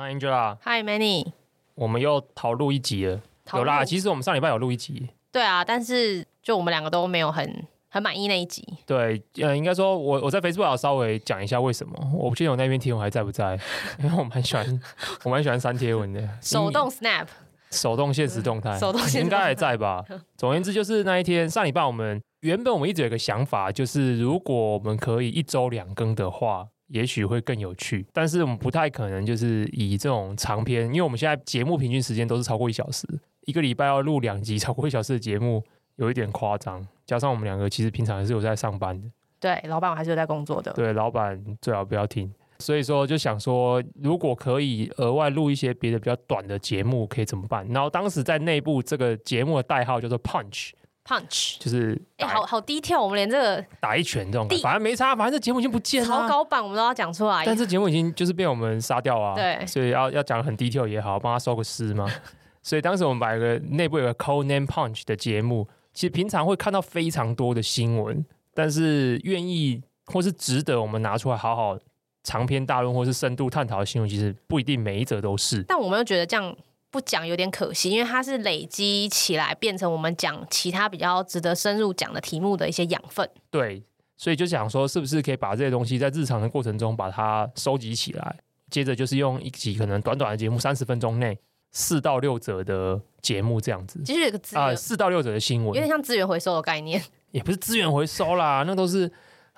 Hi Angela，Hi Manny，我们又逃录一集了。有啦，其实我们上礼拜有录一集。对啊，但是就我们两个都没有很很满意那一集。对，呃，应该说我我在 Facebook 要稍微讲一下为什么。我不确定我那篇贴文还在不在，因为我蛮喜欢，我蛮喜欢删贴文的。手动 Snap，手动现实动态，手动应该还在吧？总而言之，就是那一天上礼拜我们原本我们一直有一个想法，就是如果我们可以一周两更的话。也许会更有趣，但是我们不太可能就是以这种长篇，因为我们现在节目平均时间都是超过一小时，一个礼拜要录两集超过一小时的节目，有一点夸张。加上我们两个其实平常还是有在上班的，对，老板我还是有在工作的，对，老板最好不要听。所以说就想说，如果可以额外录一些别的比较短的节目，可以怎么办？然后当时在内部这个节目的代号叫做 Punch。Punch 就是哎、欸，好好低调，我们连这个打一拳这种，反正没差，反正这节目已经不见了。草稿版我们都要讲出来，但这节目已经就是被我们杀掉啊。对，所以要要讲很低调也好，帮他收个尸嘛。所以当时我们把一个内部有个 Code Name Punch 的节目，其实平常会看到非常多的新闻，但是愿意或是值得我们拿出来好好长篇大论或是深度探讨的新闻，其实不一定每一则都是。但我们又觉得这样。不讲有点可惜，因为它是累积起来变成我们讲其他比较值得深入讲的题目的一些养分。对，所以就想说，是不是可以把这些东西在日常的过程中把它收集起来，接着就是用一集可能短短的节目，三十分钟内四到六则的节目这样子。其实有个资源啊，四到六则的新闻，有点像资源回收的概念，也不是资源回收啦，那都是。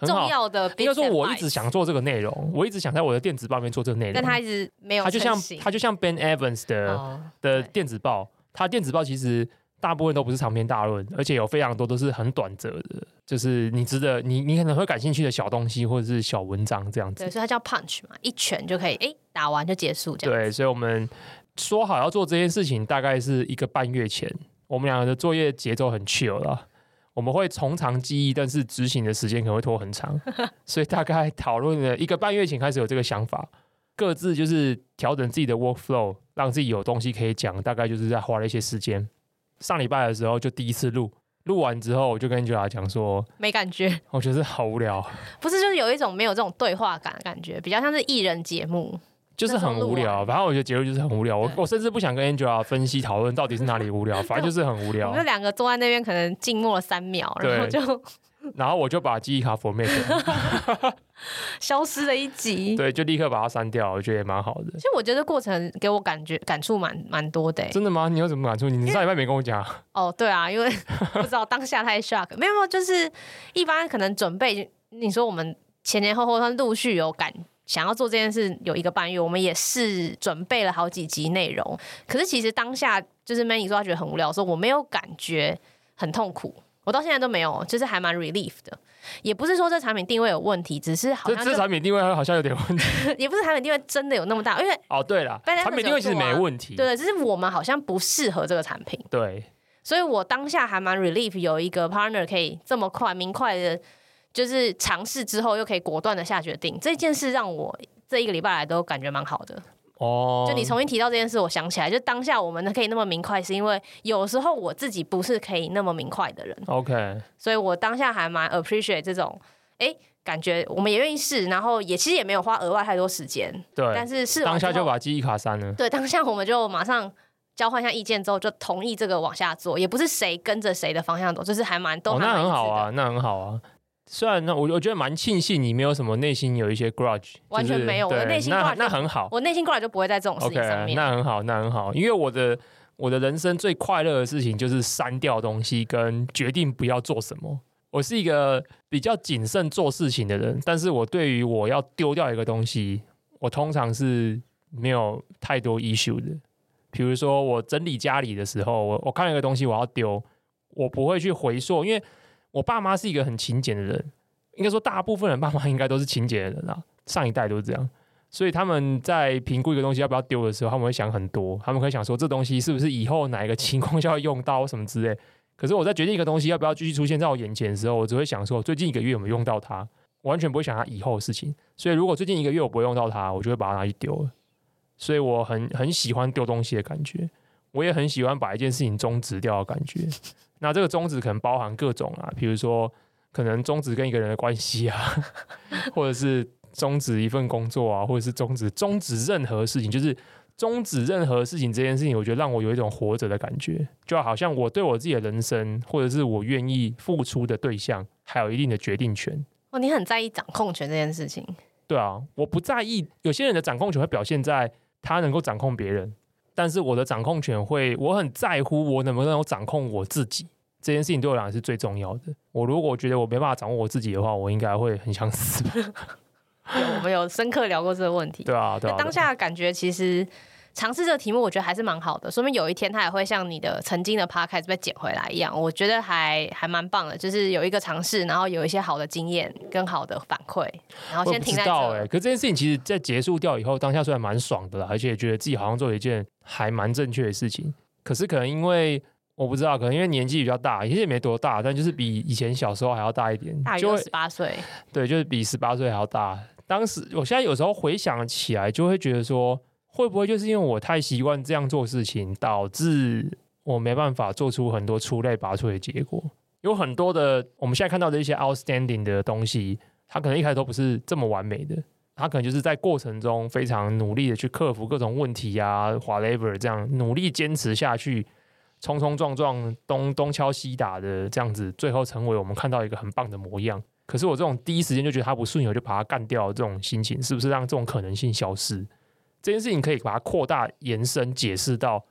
重要的，应该说，我一直想做这个内容，我一直想在我的电子报里面做这个内容，但他一直没有。他就像他就像 Ben Evans 的、哦、的电子报，他电子报其实大部分都不是长篇大论，而且有非常多都是很短则的，就是你值得你你可能会感兴趣的小东西或者是小文章这样子。对，所以它叫 Punch 嘛，一拳就可以哎打完就结束这样。对，所以我们说好要做这件事情，大概是一个半月前，我们两个的作业节奏很 chill 了。我们会从长计议，但是执行的时间可能会拖很长，所以大概讨论了一个半月前开始有这个想法，各自就是调整自己的 workflow，让自己有东西可以讲。大概就是在花了一些时间。上礼拜的时候就第一次录，录完之后我就跟 Angela 讲说没感觉，我觉得好无聊，不是就是有一种没有这种对话感的感觉，比较像是艺人节目。就是很无聊，反正我觉得结论就是很无聊。我我甚至不想跟 Angela 分析讨论到底是哪里无聊，反正就是很无聊。我们两个坐在那边，可能静默了三秒，然后就，然后我就把记忆卡 format 消失了一集。对，就立刻把它删掉，我觉得也蛮好的。其实我觉得过程给我感觉感触蛮蛮多的。真的吗？你有什么感触？你上礼拜没跟我讲。哦，对啊，因为不知道当下太 shock，没有没有，就是一般可能准备。你说我们前前后后，他陆续有感。想要做这件事有一个半月，我们也是准备了好几集内容。可是其实当下就是 Manny 说他觉得很无聊，说我没有感觉很痛苦，我到现在都没有，就是还蛮 relief 的。也不是说这产品定位有问题，只是好像这这产品定位好像有点问题。也不是产品定位真的有那么大，因为哦对了，产品定位其实没问题，对，只是我们好像不适合这个产品。对，所以我当下还蛮 relief 有一个 partner 可以这么快明快的。就是尝试之后又可以果断的下决定，这件事让我这一个礼拜来都感觉蛮好的。哦，就你重新提到这件事，我想起来，就当下我们可以那么明快，是因为有时候我自己不是可以那么明快的人。OK，所以我当下还蛮 appreciate 这种，哎、欸，感觉我们也愿意试，然后也其实也没有花额外太多时间。对，但是试当下就把记忆卡删了。对，当下我们就马上交换一下意见之后，就同意这个往下做，也不是谁跟着谁的方向走，就是还蛮都那很好啊，那很好啊。虽然呢，我我觉得蛮庆幸你没有什么内心有一些 grudge，完全没有，我的内心 grudge 那那很好，我内心 grudge 就不会在这种事情上面。Okay, 那很好，那很好，因为我的我的人生最快乐的事情就是删掉东西跟决定不要做什么。我是一个比较谨慎做事情的人，但是我对于我要丢掉一个东西，我通常是没有太多 issue 的。比如说我整理家里的时候，我我看了一个东西我要丢，我不会去回溯，因为。我爸妈是一个很勤俭的人，应该说大部分人爸妈应该都是勤俭的人啊，上一代都是这样，所以他们在评估一个东西要不要丢的时候，他们会想很多，他们会想说这东西是不是以后哪一个情况下要用到什么之类。可是我在决定一个东西要不要继续出现在我眼前的时候，我只会想说最近一个月有没有用到它，完全不会想它以后的事情。所以如果最近一个月我不会用到它，我就会把它拿去丢了。所以我很很喜欢丢东西的感觉，我也很喜欢把一件事情终止掉的感觉。那这个终止可能包含各种啊，比如说可能终止跟一个人的关系啊，或者是终止一份工作啊，或者是终止终止任何事情，就是终止任何事情这件事情，我觉得让我有一种活着的感觉，就好像我对我自己的人生，或者是我愿意付出的对象，还有一定的决定权。哦，你很在意掌控权这件事情？对啊，我不在意。有些人的掌控权会表现在他能够掌控别人，但是我的掌控权会，我很在乎我能不能够掌控我自己。这件事情对我来讲是最重要的。我如果觉得我没办法掌握我自己的话，我应该会很想死。有，我们有深刻聊过这个问题。对啊，对啊。当下的感觉其实尝试这个题目，我觉得还是蛮好的。说明有一天它也会像你的曾经的 podcast 被捡回来一样，我觉得还还蛮棒的。就是有一个尝试，然后有一些好的经验跟好的反馈，然后先停在这。哎、欸，可这件事情其实，在结束掉以后，当下虽然蛮爽的啦，而且觉得自己好像做了一件还蛮正确的事情。可是可能因为。我不知道，可能因为年纪比较大，其实也没多大，但就是比以前小时候还要大一点，大约十八岁。对，就是比十八岁还要大。当时，我现在有时候回想起来，就会觉得说，会不会就是因为我太习惯这样做事情，导致我没办法做出很多出类拔萃的结果？有很多的我们现在看到的一些 outstanding 的东西，它可能一开始都不是这么完美的，他可能就是在过程中非常努力的去克服各种问题啊，whatever 这样努力坚持下去。冲冲撞撞，东东敲西打的这样子，最后成为我们看到一个很棒的模样。可是我这种第一时间就觉得他不顺眼，就把他干掉，这种心情是不是让这种可能性消失？这件事情可以把它扩大延伸解释到，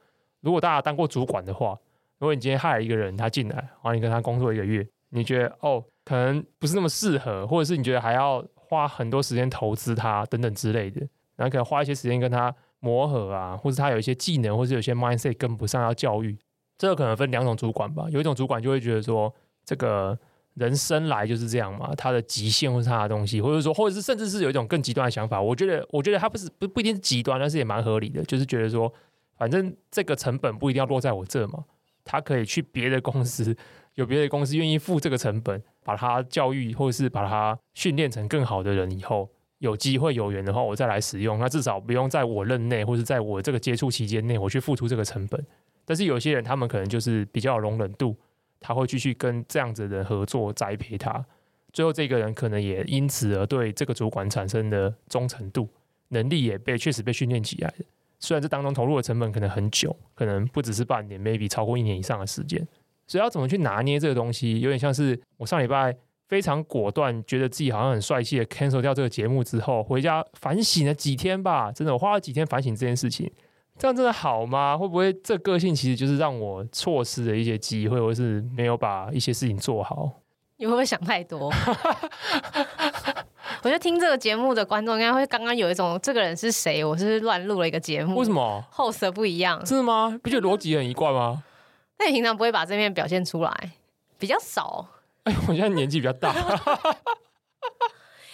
如果大家当过主管的话，如果你今天害了一个人，他进来，然后你跟他工作一个月，你觉得哦，可能不是那么适合，或者是你觉得还要花很多时间投资他等等之类的，然后可能花一些时间跟他磨合啊，或者他有一些技能，或者有些 mindset 跟不上，要教育。这个可能分两种主管吧，有一种主管就会觉得说，这个人生来就是这样嘛，他的极限或是他的东西，或者说，或者是甚至是有一种更极端的想法。我觉得，我觉得他不是不不一定是极端，但是也蛮合理的，就是觉得说，反正这个成本不一定要落在我这嘛，他可以去别的公司，有别的公司愿意付这个成本，把他教育或者是把他训练成更好的人以后，有机会有缘的话，我再来使用，那至少不用在我任内或者在我这个接触期间内，我去付出这个成本。但是有些人，他们可能就是比较有容忍度，他会继续跟这样子的人合作，栽培他。最后，这个人可能也因此而对这个主管产生的忠诚度，能力也被确实被训练起来。虽然这当中投入的成本可能很久，可能不只是半年，maybe 超过一年以上的时间。所以要怎么去拿捏这个东西，有点像是我上礼拜非常果断，觉得自己好像很帅气的 cancel 掉这个节目之后，回家反省了几天吧。真的，我花了几天反省这件事情。这样真的好吗？会不会这个性其实就是让我错失了一些机会，或是没有把一些事情做好？你会不会想太多？我觉得听这个节目的观众应该会刚刚有一种这个人是谁？我是乱录了一个节目？为什么？后色不一样？是吗？不觉得逻辑很一贯吗？那你平常不会把这面表现出来？比较少。哎，我现在年纪比较大。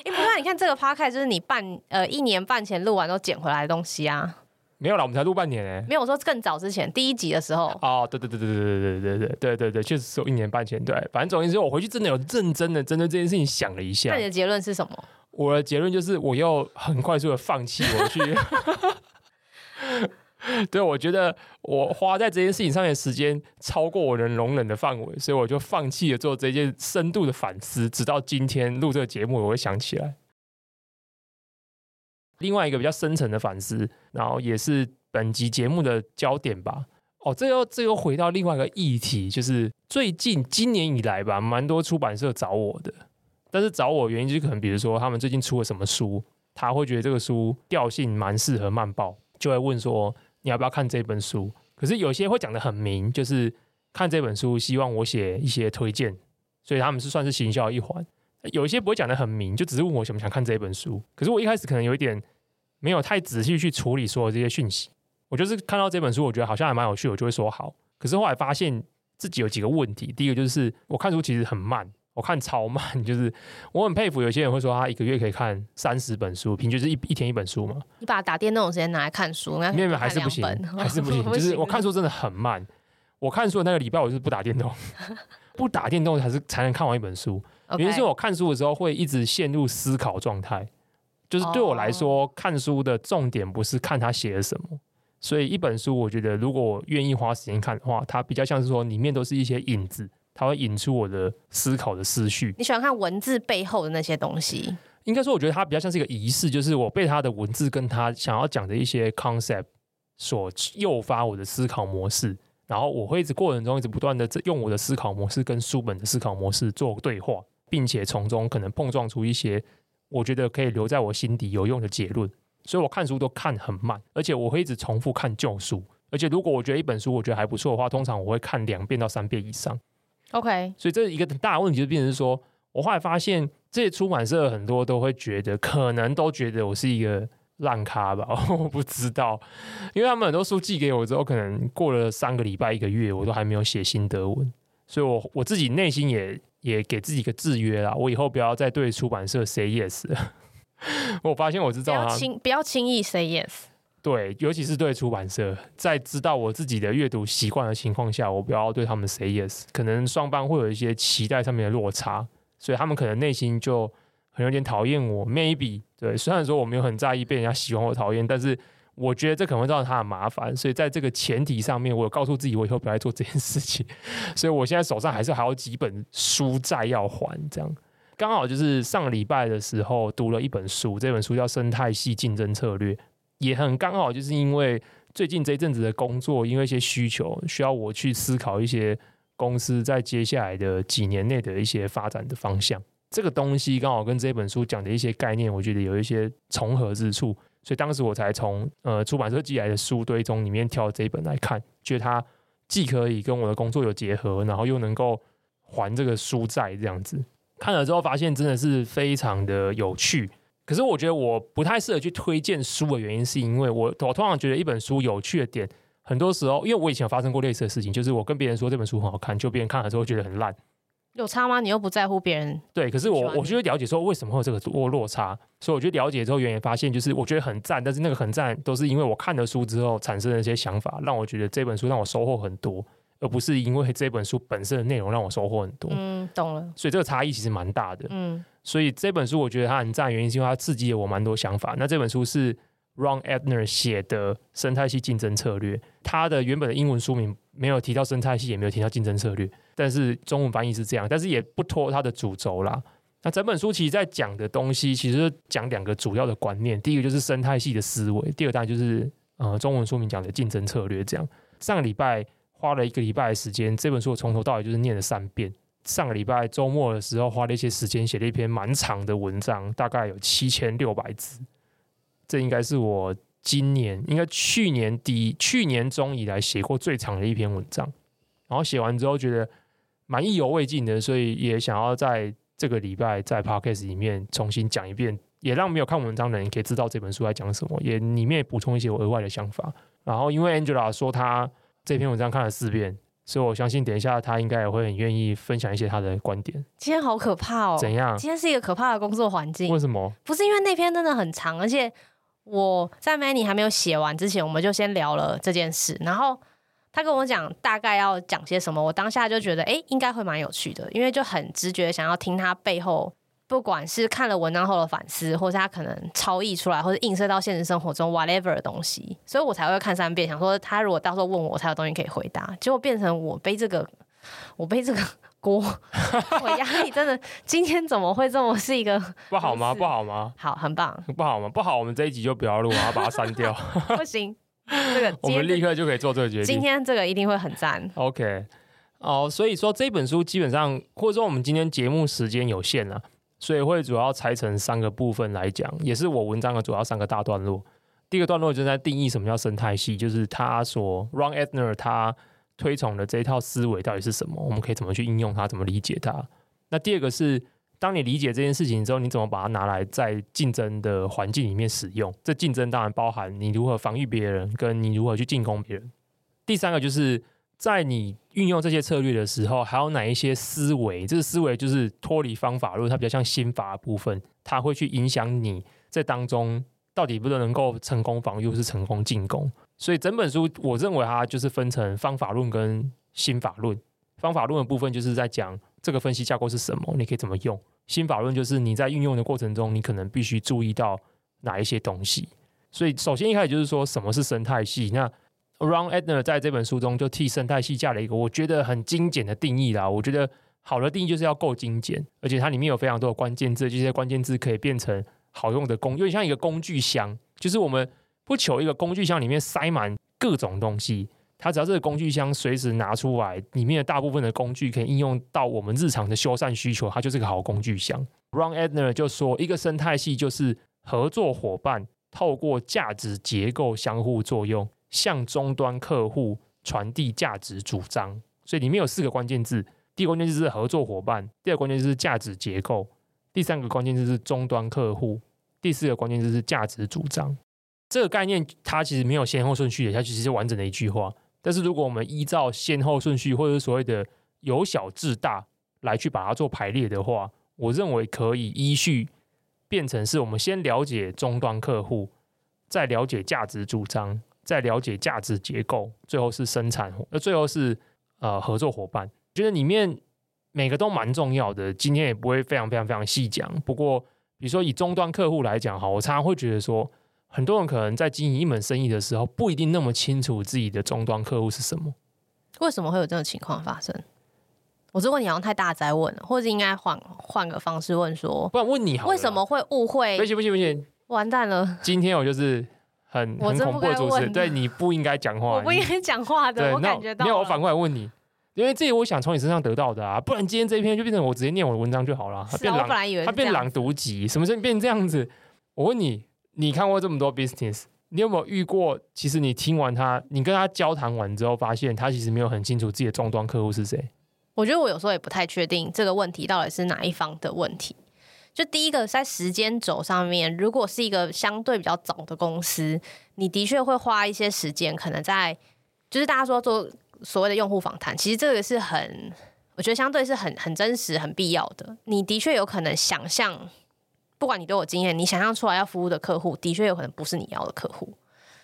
哎，不过你看这个 podcast 就是你半呃一年半前录完都捡回来的东西啊。没有了，我们才录半年哎。没有我说更早之前第一集的时候。哦，对对对对对对对对对对对对，确实是有一年半前。对，反正总而言之，我回去真的有认真的针对这件事情想了一下。那你的结论是什么？我的结论就是，我又很快速的放弃我去。对，我觉得我花在这件事情上面的时间超过我能容忍的范围，所以我就放弃了做这件深度的反思。直到今天录这个节目，我会想起来。另外一个比较深层的反思，然后也是本集节目的焦点吧。哦，这又这又回到另外一个议题，就是最近今年以来吧，蛮多出版社找我的，但是找我原因就是可能比如说他们最近出了什么书，他会觉得这个书调性蛮适合漫报，就会问说你要不要看这本书。可是有些会讲得很明，就是看这本书希望我写一些推荐，所以他们是算是行销一环。有一些不会讲得很明，就只是问我想不想看这本书。可是我一开始可能有一点没有太仔细去处理所有这些讯息。我就是看到这本书，我觉得好像还蛮有趣，我就会说好。可是后来发现自己有几个问题。第一个就是我看书其实很慢，我看超慢。就是我很佩服有些人会说他一个月可以看三十本书，平均是一一天一本书嘛。你把打电动的时间拿来看书，那没有还是不行，还是不行。就是我看书真的很慢。我看书的那个礼拜，我就是不打电动，不打电动才是才能看完一本书。原因是我看书的时候会一直陷入思考状态，就是对我来说，看书的重点不是看他写了什么。所以一本书，我觉得如果我愿意花时间看的话，它比较像是说里面都是一些影子，它会引出我的思考的思绪。你喜欢看文字背后的那些东西？应该说，我觉得它比较像是一个仪式，就是我被它的文字跟它想要讲的一些 concept 所诱发我的思考模式，然后我会一直过程中一直不断的用我的思考模式跟书本的思考模式做对话，并且从中可能碰撞出一些我觉得可以留在我心底有用的结论。所以我看书都看很慢，而且我会一直重复看旧书，而且如果我觉得一本书我觉得还不错的话，通常我会看两遍到三遍以上。OK，所以这一个很大的问题就变成是说，我后来发现这些出版社很多都会觉得，可能都觉得我是一个烂咖吧，我不知道，因为他们很多书寄给我之后，可能过了三个礼拜、一个月，我都还没有写心得文，所以我我自己内心也也给自己一个制约啦，我以后不要再对出版社 say yes 了。我发现我知道他，不要轻不要轻易 say yes。对，尤其是对出版社，在知道我自己的阅读习惯的情况下，我不要对他们 say yes。可能双方会有一些期待上面的落差，所以他们可能内心就很有点讨厌我。Maybe 对，虽然说我没有很在意被人家喜欢或讨厌，但是我觉得这可能会造成他的麻烦。所以在这个前提上面，我有告诉自己，我以后不要做这件事情。所以我现在手上还是还有几本书债要还，这样。刚好就是上礼拜的时候读了一本书，这本书叫《生态系竞争策略》，也很刚好就是因为最近这一阵子的工作，因为一些需求需要我去思考一些公司在接下来的几年内的一些发展的方向。这个东西刚好跟这本书讲的一些概念，我觉得有一些重合之处，所以当时我才从呃出版社寄来的书堆中里面挑这一本来看，觉得它既可以跟我的工作有结合，然后又能够还这个书债这样子。看了之后发现真的是非常的有趣，可是我觉得我不太适合去推荐书的原因，是因为我我通常觉得一本书有趣的点，很多时候因为我以前有发生过类似的事情，就是我跟别人说这本书很好看，就别人看了之后觉得很烂，有差吗？你又不在乎别人？对，可是我我就会了解说为什么会有这个落落差，所以我就了解之后，原来发现就是我觉得很赞，但是那个很赞都是因为我看了书之后产生的一些想法，让我觉得这本书让我收获很多。而不是因为这本书本身的内容让我收获很多，嗯，懂了。所以这个差异其实蛮大的，嗯。所以这本书我觉得它很赞，原因是因为它刺激了我蛮多想法。那这本书是 Ron Etner 写的《生态系竞争策略》，它的原本的英文书名没有提到生态系，也没有提到竞争策略，但是中文翻译是这样，但是也不脱它的主轴啦。那整本书其实在讲的东西，其实讲两个主要的观念，第一个就是生态系的思维，第二大就是呃中文书名讲的竞争策略。这样上个礼拜。花了一个礼拜的时间，这本书我从头到尾就是念了三遍。上个礼拜周末的时候，花了一些时间写了一篇蛮长的文章，大概有七千六百字。这应该是我今年，应该去年底、去年中以来写过最长的一篇文章。然后写完之后觉得蛮意犹未尽的，所以也想要在这个礼拜在 Podcast 里面重新讲一遍，也让没有看文章的人可以知道这本书在讲什么，也里面补充一些我额外的想法。然后因为 Angela 说她。这篇文章看了四遍，所以我相信等一下他应该也会很愿意分享一些他的观点。今天好可怕哦！怎样？今天是一个可怕的工作环境。为什么？不是因为那篇真的很长，而且我在 Manny 还没有写完之前，我们就先聊了这件事。然后他跟我讲大概要讲些什么，我当下就觉得，哎，应该会蛮有趣的，因为就很直觉想要听他背后。不管是看了文章后的反思，或是他可能超译出来，或者映射到现实生活中 whatever 的东西，所以我才会看三遍，想说他如果到时候问我，我才有东西可以回答。结果变成我背这个，我背这个锅，我压力真的今天怎么会这么是一个 不好吗？不好吗？好，很棒。不好吗？不好，我们这一集就不要录，我要 把它删掉。不行，这个我们立刻就可以做这个决定。今天这个一定会很赞。OK，哦，所以说这本书基本上，或者说我们今天节目时间有限了。所以会主要拆成三个部分来讲，也是我文章的主要三个大段落。第一个段落就是在定义什么叫生态系，就是他所 Ron Etner 他推崇的这一套思维到底是什么，我们可以怎么去应用它，怎么理解它。那第二个是，当你理解这件事情之后，你怎么把它拿来在竞争的环境里面使用？这竞争当然包含你如何防御别人，跟你如何去进攻别人。第三个就是。在你运用这些策略的时候，还有哪一些思维？这个思维就是脱离方法论，它比较像心法部分，它会去影响你在当中到底不能够成功防御，或是成功进攻。所以整本书，我认为它就是分成方法论跟心法论。方法论的部分就是在讲这个分析架构是什么，你可以怎么用；心法论就是你在运用的过程中，你可能必须注意到哪一些东西。所以，首先一开始就是说什么是生态系？那 Ron Etner 在这本书中就替生态系架了一个我觉得很精简的定义啦。我觉得好的定义就是要够精简，而且它里面有非常多的关键字，这些关键字可以变成好用的工，有点像一个工具箱，就是我们不求一个工具箱里面塞满各种东西，它只要这个工具箱随时拿出来，里面的大部分的工具可以应用到我们日常的修缮需求，它就是个好工具箱。Ron Edner 就说，一个生态系就是合作伙伴透过价值结构相互作用，向终端客户传递价值主张。所以里面有四个关键字。第一个关键字是合作伙伴，第二个关键字是价值结构，第三个关键字是终端客户，第四个关键字是价值主张。这个概念它其实没有先后顺序的，它其实是完整的一句话。但是如果我们依照先后顺序或者是所谓的由小至大来去把它做排列的话，我认为可以依序变成是我们先了解终端客户，再了解价值主张，再了解价值结构，最后是生产，那，最后是呃合作伙伴。觉得里面每个都蛮重要的，今天也不会非常非常非常细讲。不过，比如说以终端客户来讲，哈，我常常会觉得说，很多人可能在经营一门生意的时候，不一定那么清楚自己的终端客户是什么。为什么会有这种情况发生？我这问你好像太大在问了，或者应该换换个方式问说，不然问你好，为什么会误会？不行不行不行，完蛋了！今天我就是很很恐怖的主持人，对，你不应该讲话，我不应该讲话的，我感觉到。没有，我反过来问你。因为这个我想从你身上得到的啊，不然今天这一篇就变成我直接念我的文章就好了。它变朗，他变朗读集，什么时候变这样子？我问你，你看过这么多 business，你有没有遇过？其实你听完他，你跟他交谈完之后，发现他其实没有很清楚自己的终端客户是谁。我觉得我有时候也不太确定这个问题到底是哪一方的问题。就第一个在时间轴上面，如果是一个相对比较早的公司，你的确会花一些时间，可能在就是大家说做。所谓的用户访谈，其实这个是很，我觉得相对是很很真实、很必要的。你的确有可能想象，不管你都有经验，你想象出来要服务的客户，的确有可能不是你要的客户。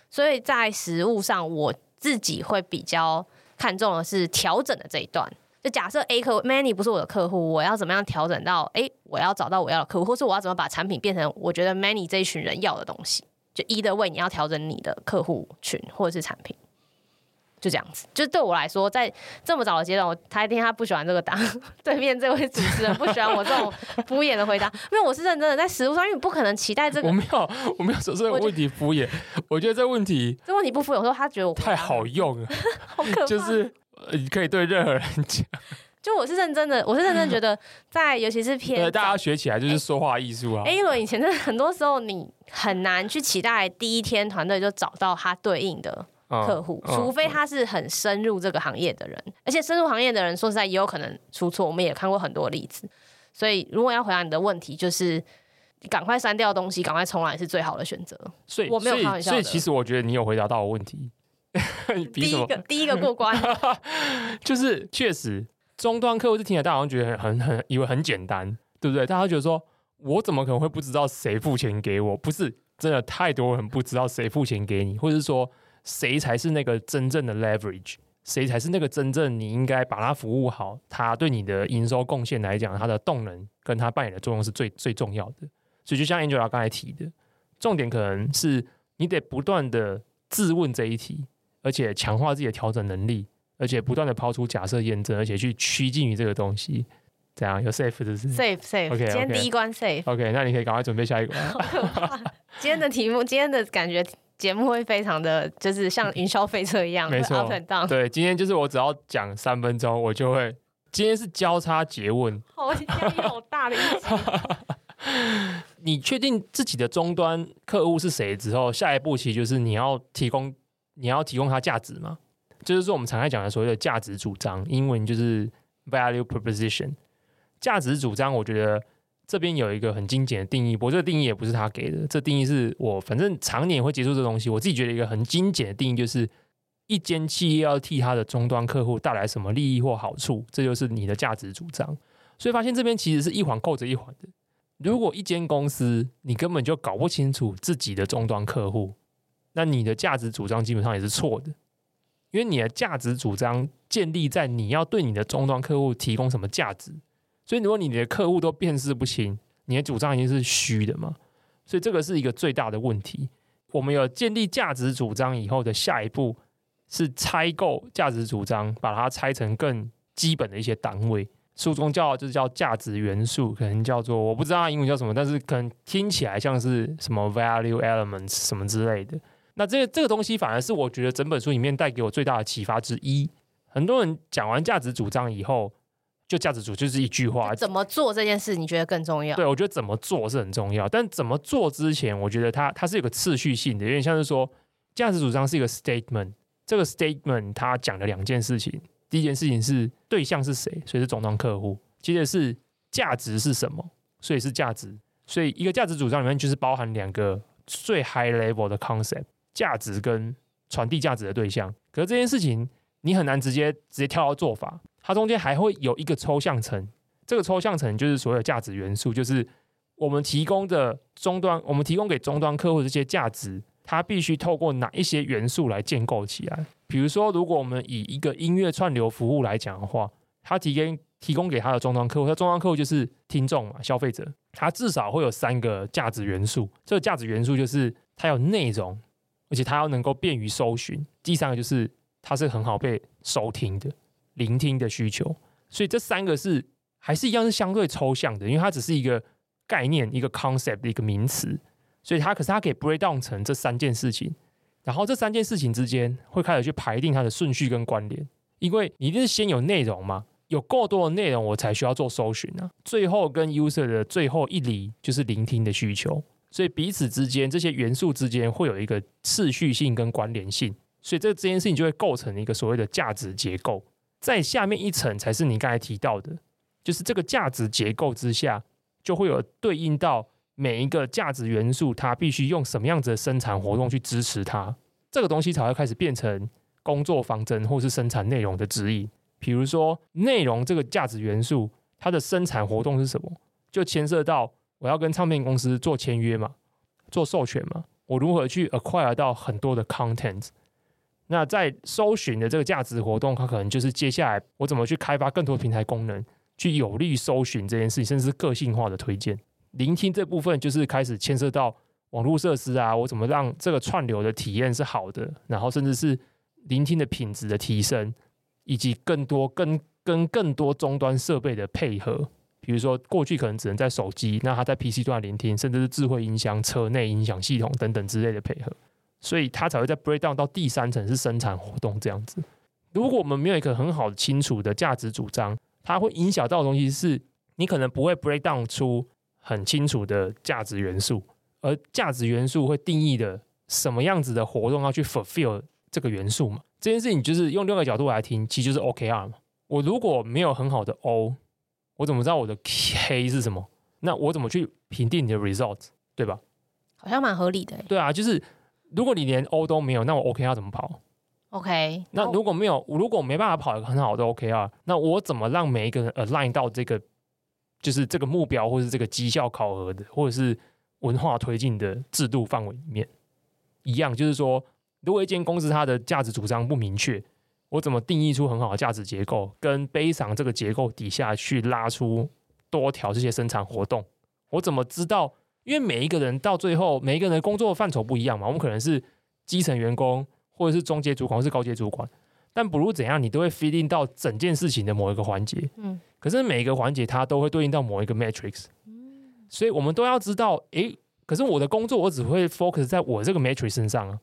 所以在实务上，我自己会比较看重的是调整的这一段。就假设 A 客户 Manny 不是我的客户，我要怎么样调整到？哎，我要找到我要的客户，或是我要怎么把产品变成我觉得 Manny 这一群人要的东西？就 either way，你要调整你的客户群或者是产品。就这样子，就对我来说，在这么早的阶段，我他一定他不喜欢这个答案。对面这位主持人不喜欢我这种 敷衍的回答，因为我是认真的，在实物上，因为你不可能期待这个。我没有，我没有说这个问题敷衍。我觉得这问题，这问题不敷衍。我说他觉得我太好用了，好可怕。就是你可以对任何人讲。就我是认真的，我是认真觉得，在尤其是偏对大家学起来就是说话艺术啊。A 轮以前的很多时候，你很难去期待第一天团队就找到他对应的。客户，除非他是很深入这个行业的人，而且深入行业的人，说实在也有可能出错。我们也看过很多例子，所以如果要回答你的问题，就是赶快删掉东西，赶快重来是最好的选择。所以我没有开玩笑。所以其实我觉得你有回答到我问题。第一个，第一个过关，就是确实终端客户是听起来大家好像觉得很很很以为很简单，对不对？大家觉得说我怎么可能会不知道谁付钱给我？不是真的太多人不知道谁付钱给你，或者是说。谁才是那个真正的 leverage？谁才是那个真正你应该把它服务好？它对你的营收贡献来讲，它的动能跟它扮演的作用是最最重要的。所以就像 Angela 刚才提的，重点可能是你得不断的自问这一题，而且强化自己的调整能力，而且不断的抛出假设验证，而且去趋近于这个东西。这样有 safe 的是 safe safe。OK，今天第一关 safe。OK，那你可以赶快准备下一关。今天的题目，今天的感觉。节目会非常的就是像云霄飞车一样，没错，对，今天就是我只要讲三分钟，我就会。今天是交叉诘问，好压力好大的。你确定自己的终端客户是谁之后，下一步其实就是你要提供，你要提供它价值嘛？就是说我们常常讲的所谓的价值主张，英文就是 value proposition。价值主张，我觉得。这边有一个很精简的定义，不过这个定义也不是他给的，这定义是我反正常年会接触这东西，我自己觉得一个很精简的定义就是，一间企业要替他的终端客户带来什么利益或好处，这就是你的价值主张。所以发现这边其实是一环扣着一环的。如果一间公司你根本就搞不清楚自己的终端客户，那你的价值主张基本上也是错的，因为你的价值主张建立在你要对你的终端客户提供什么价值。所以，如果你的客户都辨识不清，你的主张已经是虚的嘛？所以，这个是一个最大的问题。我们有建立价值主张以后的下一步是拆构价值主张，把它拆成更基本的一些单位。书中叫就是叫价值元素，可能叫做我不知道它英文叫什么，但是可能听起来像是什么 value elements 什么之类的。那这这个东西反而是我觉得整本书里面带给我最大的启发之一。很多人讲完价值主张以后，就价值主就是一句话，怎么做这件事你觉得更重要？对，我觉得怎么做是很重要，但怎么做之前，我觉得它它是有个次序性的，有点像是说价值主张是一个 statement，这个 statement 它讲了两件事情，第一件事情是对象是谁，所以是终端客户，接着是价值是什么，所以是价值，所以一个价值主张里面就是包含两个最 high level 的 concept。价值跟传递价值的对象，可是这件事情你很难直接直接跳到做法，它中间还会有一个抽象层，这个抽象层就是所有价值元素，就是我们提供的终端，我们提供给终端客户这些价值，它必须透过哪一些元素来建构起来？比如说，如果我们以一个音乐串流服务来讲的话，它提供提供给它的终端客户，它终端客户就是听众嘛，消费者，它至少会有三个价值元素，这个价值元素就是它有内容。而且它要能够便于搜寻，第三个就是它是很好被收听的、聆听的需求。所以这三个是还是一样是相对抽象的，因为它只是一个概念、一个 concept 的一个名词。所以它可是它可以 break down 成这三件事情，然后这三件事情之间会开始去排定它的顺序跟关联。因为你一定是先有内容嘛，有够多的内容我才需要做搜寻啊。最后跟 user 的最后一离就是聆听的需求。所以彼此之间这些元素之间会有一个次序性跟关联性，所以这这件事情就会构成一个所谓的价值结构。在下面一层才是你刚才提到的，就是这个价值结构之下就会有对应到每一个价值元素，它必须用什么样子的生产活动去支持它，这个东西才会开始变成工作方针或是生产内容的指引。比如说内容这个价值元素，它的生产活动是什么，就牵涉到。我要跟唱片公司做签约嘛，做授权嘛，我如何去 acquire 到很多的 content？那在搜寻的这个价值活动，它可能就是接下来我怎么去开发更多平台功能，去有利于搜寻这件事情，甚至是个性化的推荐。聆听这部分就是开始牵涉到网络设施啊，我怎么让这个串流的体验是好的，然后甚至是聆听的品质的提升，以及更多跟跟更多终端设备的配合。比如说，过去可能只能在手机，那它在 PC 端聆听，甚至是智慧音箱、车内音响系统等等之类的配合，所以它才会在 breakdown 到第三层是生产活动这样子。如果我们没有一个很好的清楚的价值主张，它会影响到的东西是，你可能不会 breakdown 出很清楚的价值元素，而价值元素会定义的什么样子的活动要去 fulfill 这个元素嘛？这件事情就是用另一个角度来听，其实就是 OKR 嘛。我如果没有很好的 O。我怎么知道我的 K 是什么？那我怎么去评定你的 result，对吧？好像蛮合理的。对啊，就是如果你连 O 都没有，那我 OKR 要怎么跑？OK。那如果没有，如果我没办法跑一个很好的 OK 啊那我怎么让每一个人 align 到这个，就是这个目标，或是这个绩效考核的，或者是文化推进的制度范围里面？一样，就是说，如果一间公司它的价值主张不明确。我怎么定义出很好的价值结构，跟悲伤这个结构底下去拉出多条这些生产活动？我怎么知道？因为每一个人到最后，每一个人工作范畴不一样嘛。我们可能是基层员工，或者是中阶主管，或是高阶主管。但不论怎样，你都会 feed in 到整件事情的某一个环节。嗯。可是每一个环节它都会对应到某一个 matrix。嗯。所以我们都要知道，诶，可是我的工作我只会 focus 在我这个 matrix 身上啊。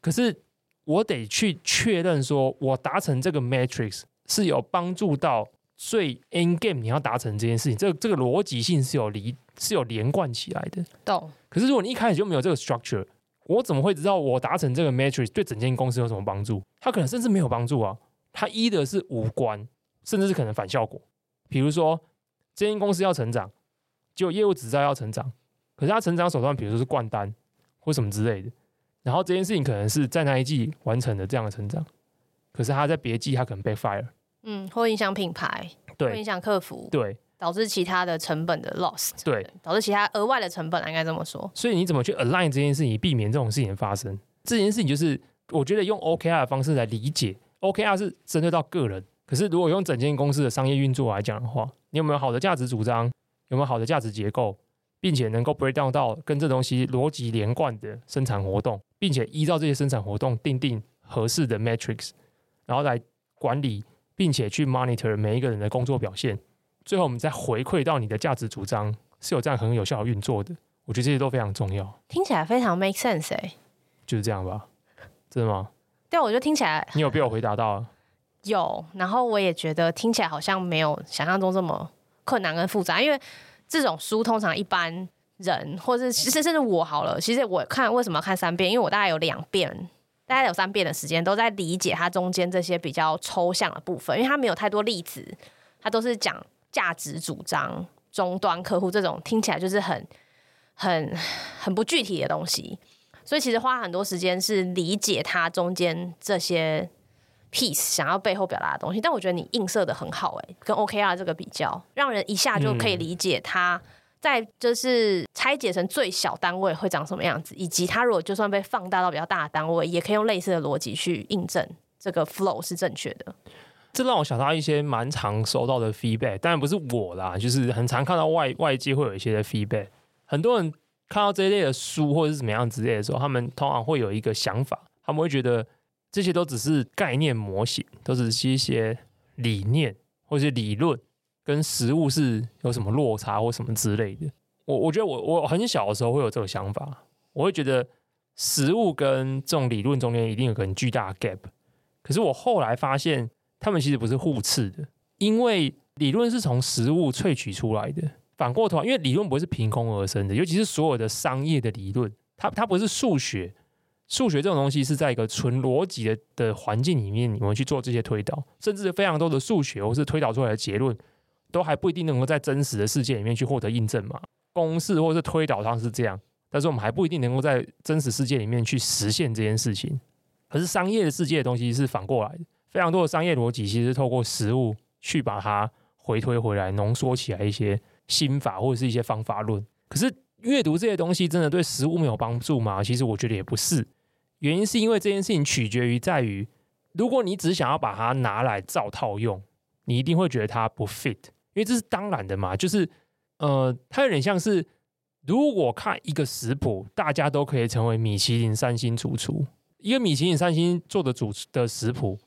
可是。我得去确认，说我达成这个 matrix 是有帮助到最 end game 你要达成这件事情，这个这个逻辑性是有离是有连贯起来的。懂。可是如果你一开始就没有这个 structure，我怎么会知道我达成这个 matrix 对整间公司有什么帮助？它可能甚至没有帮助啊，它依的是无关，甚至是可能反效果。比如说，这间公司要成长，就业务只知道要成长，可是它成长手段，比如说是灌单或什么之类的。然后这件事情可能是在那一季完成的这样的成长，可是他在别季他可能被 fire，嗯，会影响品牌，对，会影响客服，对，导致其他的成本的 loss，对，导致其他额外的成本，应该这么说。所以你怎么去 align 这件事情，避免这种事情的发生？这件事情就是我觉得用 OKR 的方式来理解，OKR 是针对到个人，可是如果用整间公司的商业运作来讲的话，你有没有好的价值主张？有没有好的价值结构？并且能够 break down 到跟这东西逻辑连贯的生产活动，并且依照这些生产活动订定合适的 metrics，然后来管理，并且去 monitor 每一个人的工作表现，最后我们再回馈到你的价值主张是有这样很有效的运作的。我觉得这些都非常重要。听起来非常 make sense 哎、欸，就是这样吧？真的吗？对，我觉得听起来你有被我回答到？有，然后我也觉得听起来好像没有想象中这么困难跟复杂，因为这种书通常一般人或者是其实甚至我好了，其实我看为什么要看三遍，因为我大概有两遍，大概有三遍的时间都在理解它中间这些比较抽象的部分，因为它没有太多例子，它都是讲价值主张、终端客户这种听起来就是很很很不具体的东西，所以其实花很多时间是理解它中间这些。piece 想要背后表达的东西，但我觉得你映射的很好哎、欸，跟 OKR 这个比较，让人一下就可以理解它在就是拆解成最小单位会长什么样子，以及它如果就算被放大到比较大的单位，也可以用类似的逻辑去印证这个 flow 是正确的。这让我想到一些蛮常收到的 feedback，当然不是我啦，就是很常看到外外界会有一些的 feedback，很多人看到这一类的书或者是怎么样之类的时候，他们通常会有一个想法，他们会觉得。这些都只是概念模型，都只是一些理念或者理论，跟实物是有什么落差或什么之类的。我我觉得我我很小的时候会有这个想法，我会觉得实物跟这种理论中间一定有个很巨大的 gap。可是我后来发现，他们其实不是互斥的，因为理论是从实物萃取出来的。反过头，因为理论不是凭空而生的，尤其是所有的商业的理论，它它不是数学。数学这种东西是在一个纯逻辑的的环境里面，你们去做这些推导，甚至非常多的数学或是推导出来的结论，都还不一定能够在真实的世界里面去获得印证嘛。公式或是推导上是这样，但是我们还不一定能够在真实世界里面去实现这件事情。可是商业的世界的东西是反过来的，非常多的商业逻辑其实是透过实物去把它回推回来，浓缩起来一些心法或者是一些方法论。可是阅读这些东西真的对实物没有帮助吗？其实我觉得也不是。原因是因为这件事情取决于在于，如果你只想要把它拿来照套用，你一定会觉得它不 fit，因为这是当然的嘛。就是呃，它有点像是，如果看一个食谱，大家都可以成为米其林三星主厨，一个米其林三星做的主的食谱，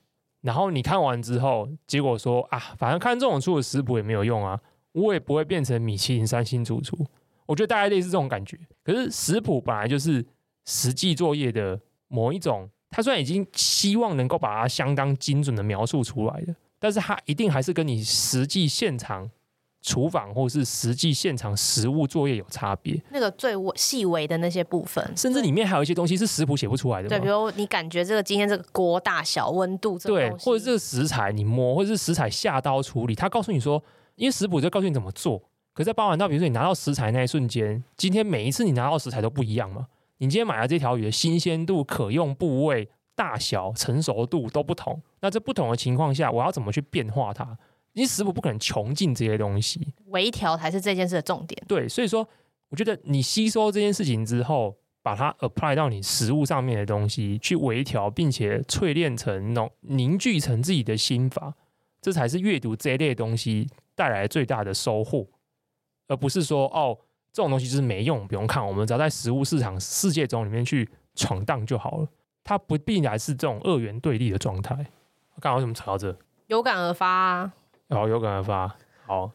然后你看完之后，结果说啊，反正看这种书的食谱也没有用啊，我也不会变成米其林三星主厨。我觉得大概类似这种感觉。可是食谱本来就是实际作业的。某一种，他虽然已经希望能够把它相当精准的描述出来的，但是它一定还是跟你实际现场厨房或是实际现场实物作业有差别。那个最细微的那些部分，甚至里面还有一些东西是食谱写不出来的。对，比如你感觉这个今天这个锅大小、温度这，对，或者这个食材你摸，或者是食材下刀处理，他告诉你说，因为食谱就告诉你怎么做。可是在包含到，比如说你拿到食材那一瞬间，今天每一次你拿到食材都不一样嘛。你今天买了这条鱼的新鲜度、可用部位、大小、成熟度都不同，那这不同的情况下，我要怎么去变化它？你食谱不可能穷尽这些东西，微调才是这件事的重点。对，所以说，我觉得你吸收这件事情之后，把它 apply 到你食物上面的东西，去微调，并且淬炼成浓凝聚成自己的心法，这才是阅读这一类东西带来最大的收获，而不是说哦。这种东西就是没用，不用看。我们只要在食物市场世界中里面去闯荡就好了。它不必然是这种二元对立的状态。刚好为什么扯到这？有感而发啊。哦，有感而发。好，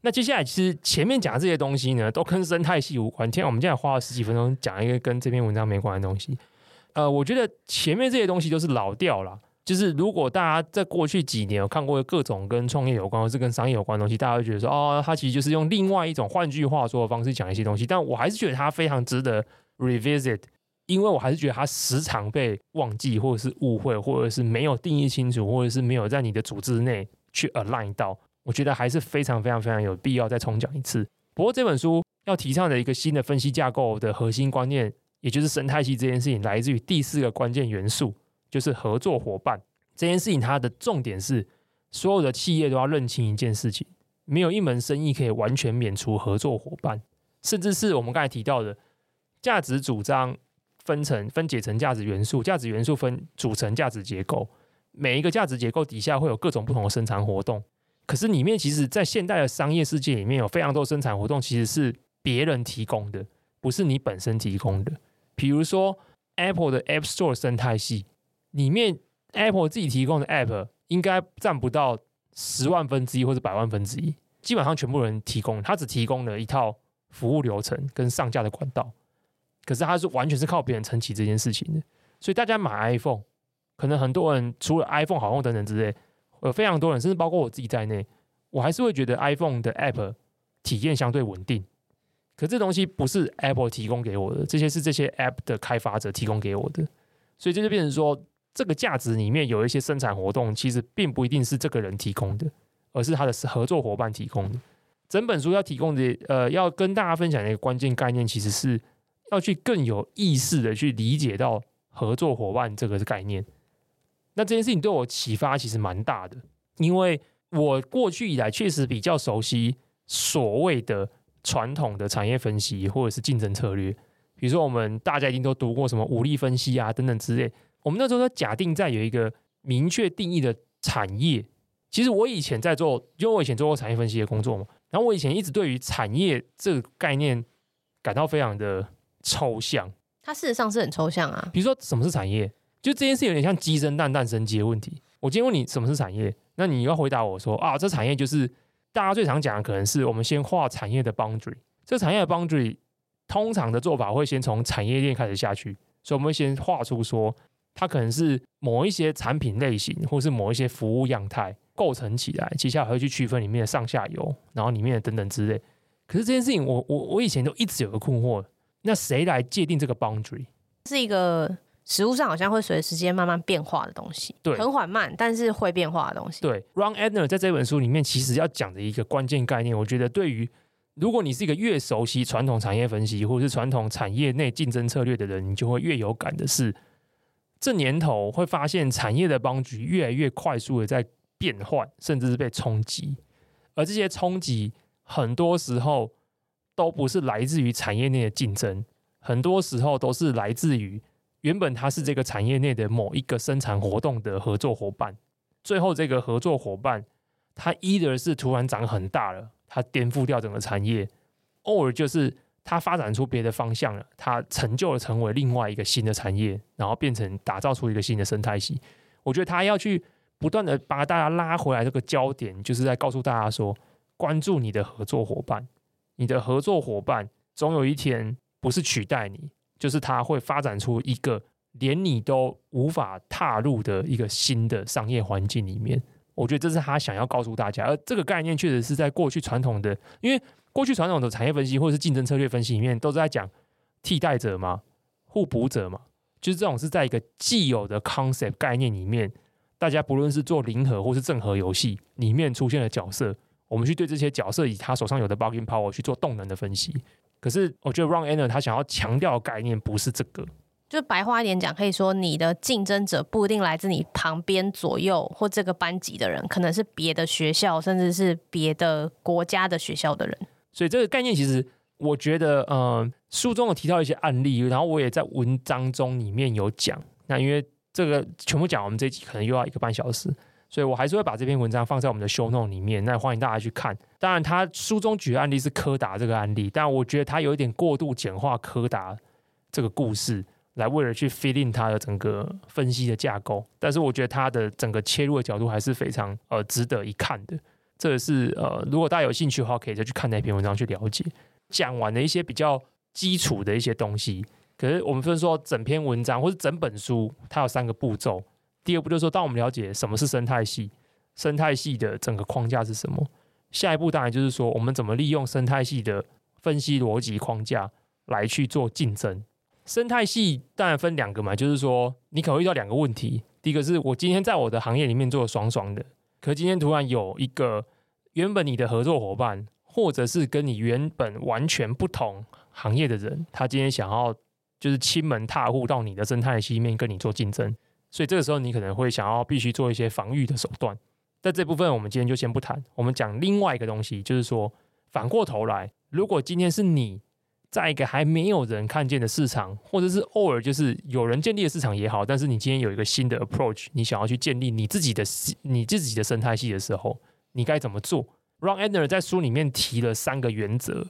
那接下来其实前面讲的这些东西呢，都跟生态系无关。今天我们现在花了十几分钟讲一个跟这篇文章没关的东西。呃，我觉得前面这些东西都是老调了。就是如果大家在过去几年有看过各种跟创业有关或是跟商业有关的东西，大家会觉得说，哦，他其实就是用另外一种换句话说的方式讲一些东西。但我还是觉得它非常值得 revisit，因为我还是觉得它时常被忘记，或者是误会，或者是没有定义清楚，或者是没有在你的组织内去 align 到。我觉得还是非常非常非常有必要再重讲一次。不过这本书要提倡的一个新的分析架构的核心观念，也就是生态系这件事情，来自于第四个关键元素。就是合作伙伴这件事情，它的重点是所有的企业都要认清一件事情：没有一门生意可以完全免除合作伙伴，甚至是我们刚才提到的价值主张分成分解成价值元素，价值元素分组成价值结构，每一个价值结构底下会有各种不同的生产活动。可是里面其实，在现代的商业世界里面，有非常多生产活动其实是别人提供的，不是你本身提供的。比如说 Apple 的 App Store 生态系。里面 Apple 自己提供的 App 应该占不到十万分之一或者百万分之一，基本上全部人提供，它只提供了一套服务流程跟上架的管道，可是它是完全是靠别人撑起这件事情的。所以大家买 iPhone，可能很多人除了 iPhone 好用等等之类，呃非常多人，甚至包括我自己在内，我还是会觉得 iPhone 的 App 体验相对稳定。可这东西不是 Apple 提供给我的，这些是这些 App 的开发者提供给我的，所以这就变成说，这个价值里面有一些生产活动，其实并不一定是这个人提供的，而是他的合作伙伴提供的。整本书要提供的，呃，要跟大家分享的一个关键概念，其实是要去更有意识的去理解到合作伙伴这个概念。那这件事情对我启发其实蛮大的，因为我过去以来确实比较熟悉所谓的。传统的产业分析或者是竞争策略，比如说我们大家一定都读过什么五力分析啊等等之类。我们那时候都假定在有一个明确定义的产业。其实我以前在做，因为我以前做过产业分析的工作嘛，然后我以前一直对于产业这个概念感到非常的抽象。它事实上是很抽象啊。比如说什么是产业？就这件事有点像鸡生蛋，蛋生鸡的问题。我今天问你什么是产业，那你要回答我说啊，这产业就是。大家最常讲的可能是我们先画产业的 boundary，这产业的 boundary 通常的做法会先从产业链开始下去，所以我们会先画出说它可能是某一些产品类型，或是某一些服务样态构成起来，接下来会去区分里面的上下游，然后里面的等等之类。可是这件事情我，我我我以前都一直有个困惑，那谁来界定这个 boundary？是一个。食物上好像会随着时间慢慢变化的东西，对，很缓慢，但是会变化的东西。对，Ron Edner 在这本书里面其实要讲的一个关键概念，我觉得对于如果你是一个越熟悉传统产业分析或者是传统产业内竞争策略的人，你就会越有感的是，这年头会发现产业的帮局越来越快速的在变换，甚至是被冲击，而这些冲击很多时候都不是来自于产业内的竞争，很多时候都是来自于。原本他是这个产业内的某一个生产活动的合作伙伴，最后这个合作伙伴，他 either 是突然长很大了，他颠覆掉整个产业；or 就是他发展出别的方向了，他成就了成为另外一个新的产业，然后变成打造出一个新的生态系。我觉得他要去不断的把大家拉回来，这个焦点就是在告诉大家说，关注你的合作伙伴，你的合作伙伴总有一天不是取代你。就是它会发展出一个连你都无法踏入的一个新的商业环境里面，我觉得这是他想要告诉大家。而这个概念确实是在过去传统的，因为过去传统的产业分析或者是竞争策略分析里面，都是在讲替代者嘛、互补者嘛，就是这种是在一个既有的 concept 概念里面，大家不论是做零和或是正和游戏里面出现的角色，我们去对这些角色以他手上有的 bargaining power 去做动能的分析。可是，我觉得 Ron Edner 他想要强调的概念不是这个，就白话一点讲，可以说你的竞争者不一定来自你旁边左右或这个班级的人，可能是别的学校，甚至是别的国家的学校的人。所以这个概念其实，我觉得，呃，书中有提到一些案例，然后我也在文章中里面有讲。那因为这个全部讲，我们这一集可能又要一个半小时。所以我还是会把这篇文章放在我们的 show note 里面，那欢迎大家去看。当然，他书中举的案例是柯达这个案例，但我觉得他有一点过度简化柯达这个故事，来为了去 fit in 他的整个分析的架构。但是我觉得他的整个切入的角度还是非常呃值得一看的。这个是呃，如果大家有兴趣的话，可以再去看那篇文章去了解。讲完了一些比较基础的一些东西，可是我们分说整篇文章或是整本书，它有三个步骤。第二步就是说，当我们了解什么是生态系，生态系的整个框架是什么，下一步当然就是说，我们怎么利用生态系的分析逻辑框架来去做竞争。生态系当然分两个嘛，就是说你可能会遇到两个问题。第一个是我今天在我的行业里面做的爽爽的，可今天突然有一个原本你的合作伙伴，或者是跟你原本完全不同行业的人，他今天想要就是亲门踏户到你的生态系里面跟你做竞争。所以这个时候，你可能会想要必须做一些防御的手段。但这部分我们今天就先不谈。我们讲另外一个东西，就是说，反过头来，如果今天是你在一个还没有人看见的市场，或者是偶尔就是有人建立的市场也好，但是你今天有一个新的 approach，你想要去建立你自己的你自己的生态系的时候，你该怎么做？Ron Edner 在书里面提了三个原则，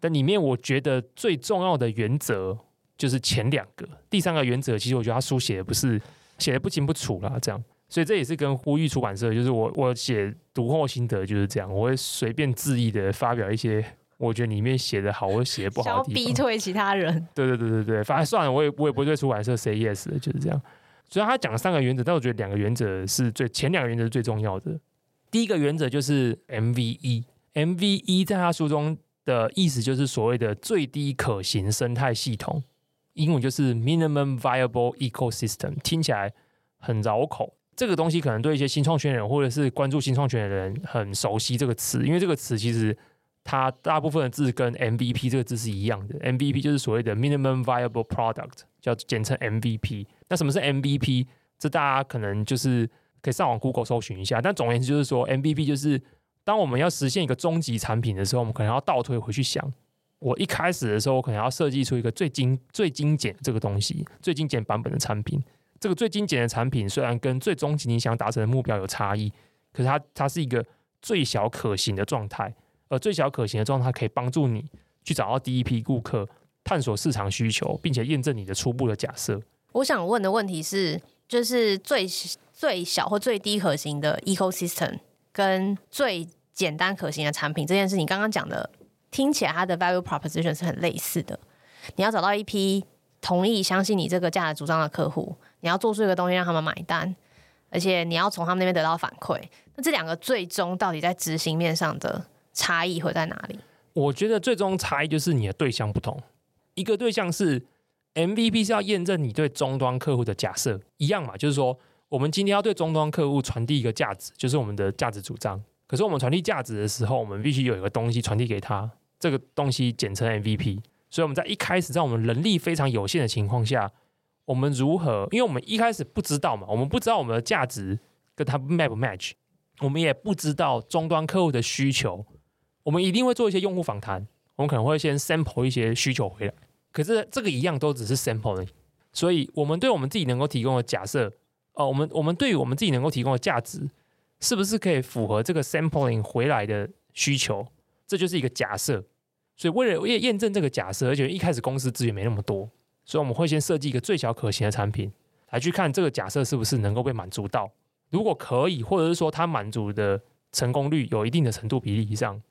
但里面我觉得最重要的原则就是前两个，第三个原则其实我觉得他书写的不是。写的不清不楚啦，这样所以这也是跟呼吁出版社，就是我我写读后心得就是这样，我会随便恣意的发表一些我觉得里面写的好或写不好的地方，想要逼退其他人。对对对对对，反正算了，我也我也不会对出版社 say yes 的，就是这样。虽然他讲了三个原则，但我觉得两个原则是最前两个原则是最重要的。第一个原则就是 MVE，MVE 在他书中的意思就是所谓的最低可行生态系统，英文就是 Minimum Viable Ecosystem，听起来很绕口。这个东西可能对一些新创圈人或者是关注新创圈的人很熟悉这个词，因为这个词其实它大部分的字跟 MVP 这个字是一样的。MVP 就是所谓的 Minimum Viable Product，叫简称 MVP。那什么是 MVP？这大家可能就是可以上网 Google 搜寻一下。但总而言之，就是说 MVP 就是当我们要实现一个终极产品的时候，我们可能要倒推回去想，我一开始的时候，我可能要设计出一个最精最精简这个东西，最精简版本的产品。这个最精简的产品虽然跟最终极你想达成的目标有差异，可是它它是一个最小可行的状态，而最小可行的状态可以帮助你去找到第一批顾客，探索市场需求，并且验证你的初步的假设。我想问的问题是，就是最最小或最低可行的 ecosystem 跟最简单可行的产品这件事，你刚刚讲的听起来它的 value proposition 是很类似的。你要找到一批同意相信你这个价值主张的客户。你要做出一个东西让他们买单，而且你要从他们那边得到反馈。那这两个最终到底在执行面上的差异会在哪里？我觉得最终差异就是你的对象不同。一个对象是 MVP 是要验证你对终端客户的假设一样嘛，就是说我们今天要对终端客户传递一个价值，就是我们的价值主张。可是我们传递价值的时候，我们必须有一个东西传递给他，这个东西简称 MVP。所以我们在一开始，在我们人力非常有限的情况下。我们如何？因为我们一开始不知道嘛，我们不知道我们的价值跟它 map match，我们也不知道终端客户的需求。我们一定会做一些用户访谈，我们可能会先 sample 一些需求回来。可是这个一样都只是 sample 而已。所以，我们对我们自己能够提供的假设，哦，我们我们对于我们自己能够提供的价值，是不是可以符合这个 sampling 回来的需求？这就是一个假设。所以，为了验验证这个假设，而且一开始公司资源没那么多。所以我们会先设计一个最小可行的产品，来去看这个假设是不是能够被满足到。如果可以，或者是说它满足的成功率有一定的程度比例以上，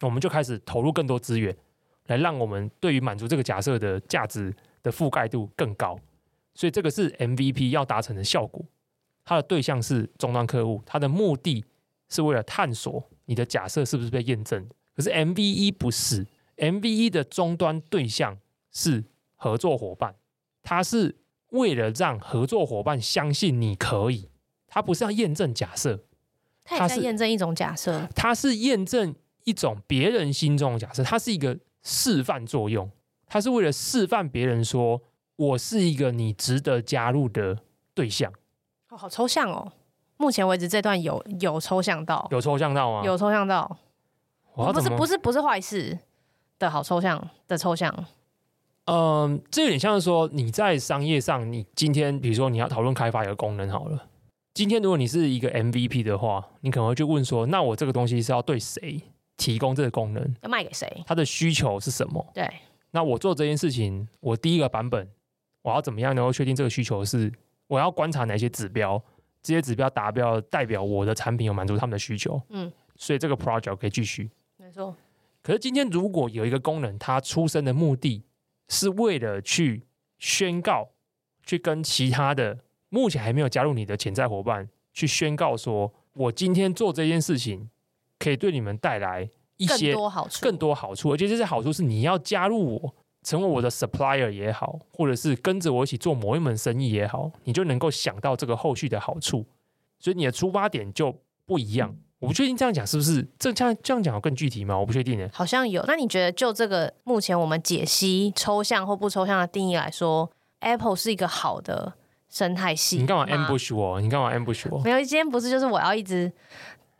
我们就开始投入更多资源，来让我们对于满足这个假设的价值的覆盖度更高。所以这个是 MVP 要达成的效果。它的对象是终端客户，它的目的是为了探索你的假设是不是被验证。可是 MVE 不是，MVE 的终端对象是。合作伙伴，他是为了让合作伙伴相信你可以，他不是要验证假设，他也在验证一种假设，他是验证一种别人心中的假设，它是一个示范作用，他是为了示范别人说，我是一个你值得加入的对象。哦，好抽象哦！目前为止这段有有抽象到，有抽象到吗？有抽象到，不是不是不是坏事的好抽象的抽象。嗯，这有点像是说你在商业上，你今天比如说你要讨论开发一个功能好了，今天如果你是一个 MVP 的话，你可能会去问说，那我这个东西是要对谁提供这个功能？要卖给谁？它的需求是什么？对。那我做这件事情，我第一个版本，我要怎么样能够确定这个需求是？我要观察哪些指标？这些指标达标，代表我的产品有满足他们的需求。嗯。所以这个 project 可以继续。没错。可是今天如果有一个工人，他出生的目的，是为了去宣告，去跟其他的目前还没有加入你的潜在伙伴去宣告说，我今天做这件事情可以对你们带来一些更多好处，更多好处，而且这些好处是你要加入我，成为我的 supplier 也好，或者是跟着我一起做某一门生意也好，你就能够想到这个后续的好处，所以你的出发点就不一样。我不确定这样讲是不是这这样这样讲有更具体吗？我不确定呢。好像有。那你觉得就这个目前我们解析抽象或不抽象的定义来说，Apple 是一个好的生态系？你干嘛 ambush 我？你干嘛 ambush 我？没有，今天不是就是我要一直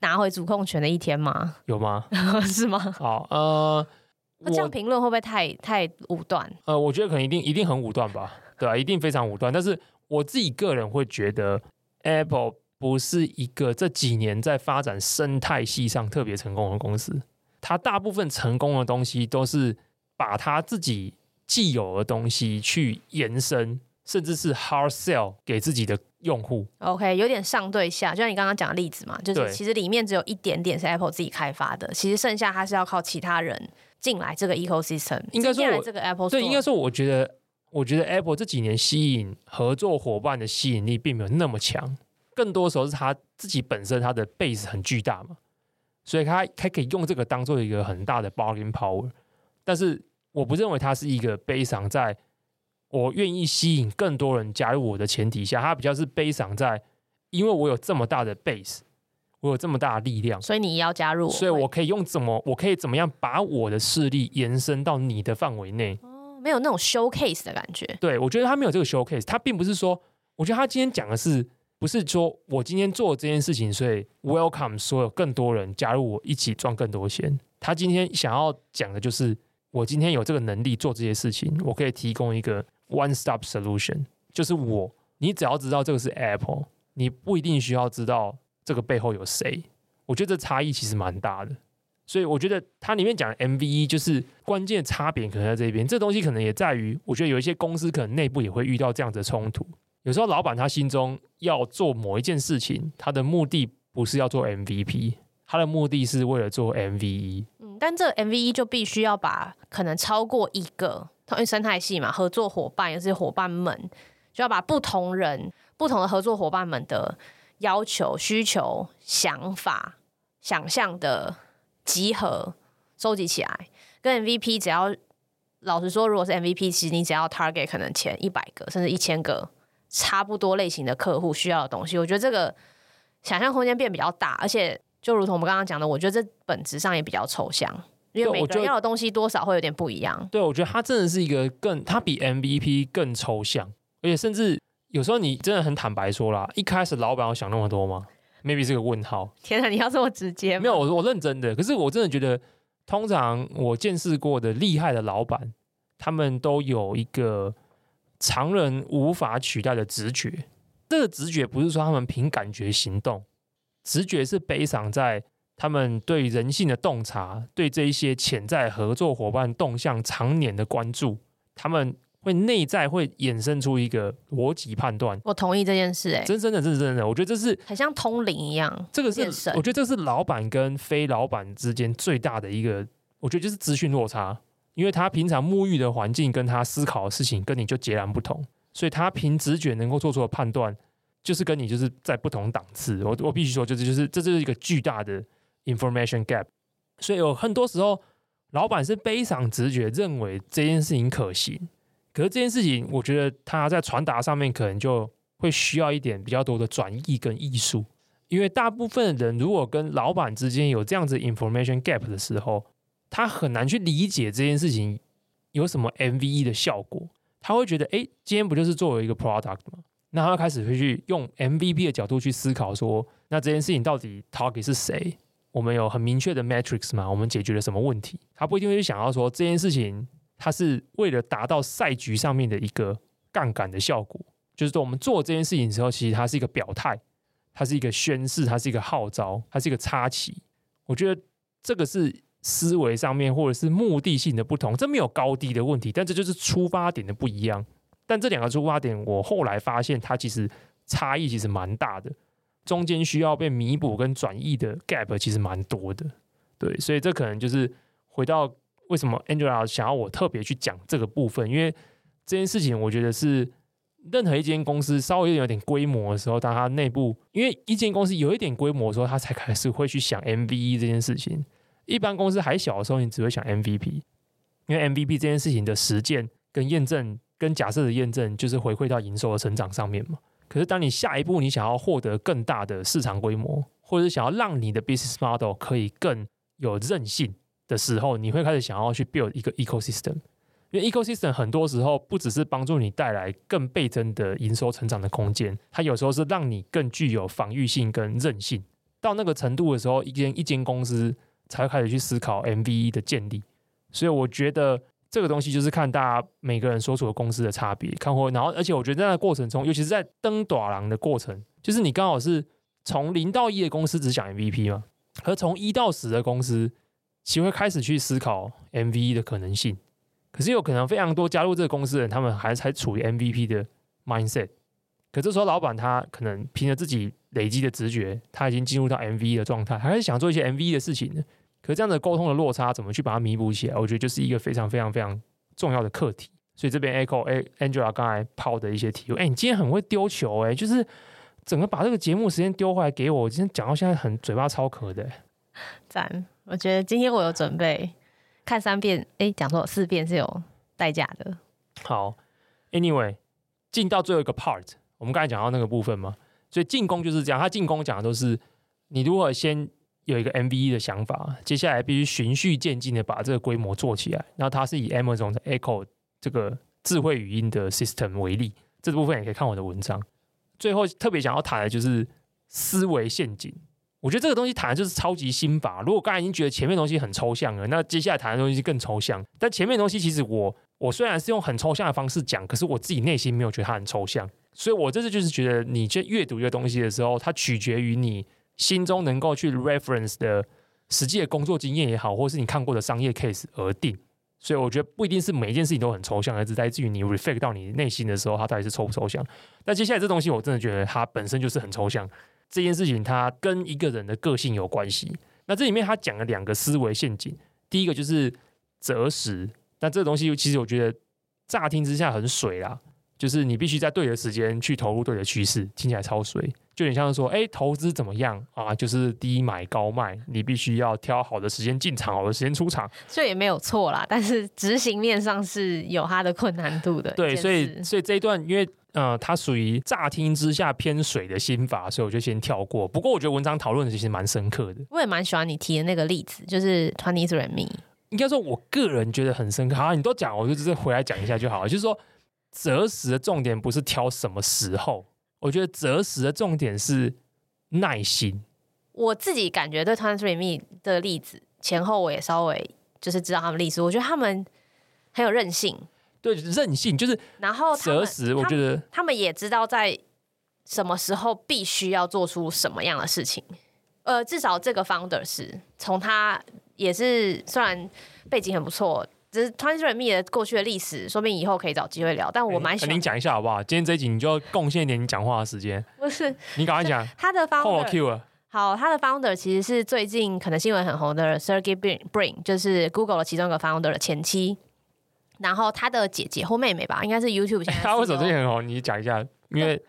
拿回主控权的一天吗？有吗？是吗？好，呃，那这样评论会不会太太武断？呃，我觉得可能一定一定很武断吧，对啊，一定非常武断。但是我自己个人会觉得 Apple。不是一个这几年在发展生态系上特别成功的公司，它大部分成功的东西都是把它自己既有的东西去延伸，甚至是 hard sell 给自己的用户。OK，有点上对下，就像你刚刚讲的例子嘛，就是其实里面只有一点点是 Apple 自己开发的，其实剩下它是要靠其他人进来这个 ecosystem。应该说，这个 Apple 对，应该说，我觉得，我觉得 Apple 这几年吸引合作伙伴的吸引力并没有那么强，更多时候是他自己本身他的 base 很巨大嘛，所以他还可以用这个当做一个很大的 bargaining power。但是我不认为他是一个悲伤在。我愿意吸引更多人加入我的前提下，他比较是悲伤在，因为我有这么大的 base，我有这么大的力量，所以你要加入，所以我可以用怎么，我可以怎么样把我的势力延伸到你的范围内。哦，没有那种 showcase 的感觉。对，我觉得他没有这个 showcase，他并不是说，我觉得他今天讲的是，不是说我今天做这件事情，所以 welcome 所有更多人加入我一起赚更多钱。他今天想要讲的就是，我今天有这个能力做这些事情，我可以提供一个。One stop solution 就是我，你只要知道这个是 Apple，你不一定需要知道这个背后有谁。我觉得这差异其实蛮大的，所以我觉得它里面讲的 MVE 就是关键差别可能在这边。这东西可能也在于，我觉得有一些公司可能内部也会遇到这样子的冲突。有时候老板他心中要做某一件事情，他的目的不是要做 MVP，他的目的是为了做 MVE。嗯，但这 MVE 就必须要把可能超过一个。因为生态系嘛，合作伙伴也是伙伴们，就要把不同人、不同的合作伙伴们的要求、需求、想法、想象的集合收集起来。跟 MVP 只要老实说，如果是 MVP，其实你只要 target 可能前一百个甚至一千个差不多类型的客户需要的东西，我觉得这个想象空间变比较大，而且就如同我们刚刚讲的，我觉得这本质上也比较抽象。因为每个人要的东西多少会有点不一样。对，我觉得它真的是一个更，它比 MVP 更抽象，而且甚至有时候你真的很坦白说啦，一开始老板要想那么多吗？Maybe 是个问号。天哪，你要这么直接吗？没有，我我认真的。可是我真的觉得，通常我见识过的厉害的老板，他们都有一个常人无法取代的直觉。这个直觉不是说他们凭感觉行动，直觉是悲伤在。他们对人性的洞察，对这一些潜在合作伙伴动向常年的关注，他们会内在会衍生出一个逻辑判断。我同意这件事、欸，哎，真真的，真真的，我觉得这是很像通灵一样。这个是，我觉得这是老板跟非老板之间最大的一个，我觉得就是资讯落差，因为他平常沐浴的环境跟他思考的事情跟你就截然不同，所以他凭直觉能够做出的判断，就是跟你就是在不同档次。我我必须说，就是就是这就是一个巨大的。Information gap，所以有很多时候，老板是非常直觉认为这件事情可行，可是这件事情，我觉得他在传达上面可能就会需要一点比较多的转译跟艺术，因为大部分人如果跟老板之间有这样子 information gap 的时候，他很难去理解这件事情有什么 MVE 的效果，他会觉得，哎，今天不就是作为一个 product 吗？那他开始会去用 MVP 的角度去思考说，那这件事情到底 target 是谁？我们有很明确的 metrics 嘛？我们解决了什么问题？他不一定会去想要说这件事情，它是为了达到赛局上面的一个杠杆的效果。就是说，我们做这件事情的时候，其实它是一个表态，它是一个宣示，它是一个号召，它是一个插旗。我觉得这个是思维上面或者是目的性的不同，这没有高低的问题，但这就是出发点的不一样。但这两个出发点，我后来发现它其实差异其实蛮大的。中间需要被弥补跟转移的 gap 其实蛮多的，对，所以这可能就是回到为什么 Angela 想要我特别去讲这个部分，因为这件事情我觉得是任何一间公司稍微有点规模的时候，当它内部因为一间公司有一点规模的时候，它才开始会去想 MVE 这件事情。一般公司还小的时候，你只会想 MVP，因为 MVP 这件事情的实践跟验证跟假设的验证，就是回馈到营收的成长上面嘛。可是，当你下一步你想要获得更大的市场规模，或者是想要让你的 business model 可以更有韧性的时候，你会开始想要去 build 一个 ecosystem。因为 ecosystem 很多时候不只是帮助你带来更倍增的营收成长的空间，它有时候是让你更具有防御性跟韧性。到那个程度的时候，一间一间公司才开始去思考 MVE 的建立。所以，我觉得。这个东西就是看大家每个人所处的公司的差别，看或然后，而且我觉得在那个过程中，尤其是在登短廊的过程，就是你刚好是从零到一的公司只想 MVP 嘛，和从一到十的公司，其实会开始去思考 MVE 的可能性。可是有可能非常多加入这个公司的人，他们还还处于 MVP 的 mindset。可这时候老板他可能凭着自己累积的直觉，他已经进入到 MVE 的状态，还是想做一些 MVE 的事情呢。可这样的沟通的落差，怎么去把它弥补起来？我觉得就是一个非常非常非常重要的课题。所以这边 Echo 哎，Angela 刚才抛的一些题目，哎、欸，你今天很会丢球哎、欸，就是整个把这个节目时间丢回来给我，我今天讲到现在很嘴巴超渴的、欸。赞，我觉得今天我有准备看三遍，哎、欸，讲错四遍是有代价的。好，Anyway，进到最后一个 part，我们刚才讲到那个部分嘛，所以进攻就是这样，他进攻讲的都是你如何先有一个 MVE 的想法，接下来必须循序渐进的把这个规模做起来。那它是以 Amazon 的 Echo。这个智慧语音的 system 为例，这部分也可以看我的文章。最后特别想要谈的就是思维陷阱。我觉得这个东西谈的就是超级心法。如果刚才已经觉得前面东西很抽象了，那接下来谈的东西更抽象。但前面东西其实我我虽然是用很抽象的方式讲，可是我自己内心没有觉得它很抽象。所以我这次就是觉得，你去阅读一个东西的时候，它取决于你心中能够去 reference 的实际的工作经验也好，或是你看过的商业 case 而定。所以我觉得不一定是每一件事情都很抽象，而是来自于你 reflect 到你内心的时候，它到底是抽不抽象。那接下来这东西，我真的觉得它本身就是很抽象。这件事情它跟一个人的个性有关系。那这里面他讲了两个思维陷阱，第一个就是择时。那这个东西其实我觉得乍听之下很水啦，就是你必须在对的时间去投入对的趋势，听起来超水。就有点像是说，哎、欸，投资怎么样啊？就是低买高卖，你必须要挑好的时间进场，好的时间出场，这也没有错啦。但是执行面上是有它的困难度的。对，所以所以这一段，因为呃，它属于乍听之下偏水的心法，所以我就先跳过。不过我觉得文章讨论的其实蛮深刻的。我也蛮喜欢你提的那个例子，就是 Twenty Three andMe。应该说，我个人觉得很深刻。好，你都讲，我就直接回来讲一下就好了。就是说，择时的重点不是挑什么时候，我觉得择时的重点是。耐心，我自己感觉对 Twenty Three andMe 的例子前后我也稍微就是知道他们历史，我觉得他们很有韧性，对，韧性就是。然后择时，我觉得他，他们也知道在什么时候必须要做出什么样的事情。呃，至少这个 founder 是从他也是虽然背景很不错。只是 andMe 的过去的历史，说不定以后可以找机会聊。但我蛮喜欢，你讲一下好不好？今天这一集你就贡献一点你讲话的时间。不是，你赶快讲。他的 founder，好，他的 founder 其实是最近可能新闻很红的 Sergey Brin，就是 Google 的其中一个 founder 的前妻。然后他的姐姐或妹妹吧，应该是 YouTube 现在。他为什么最近很红？你讲一下，因为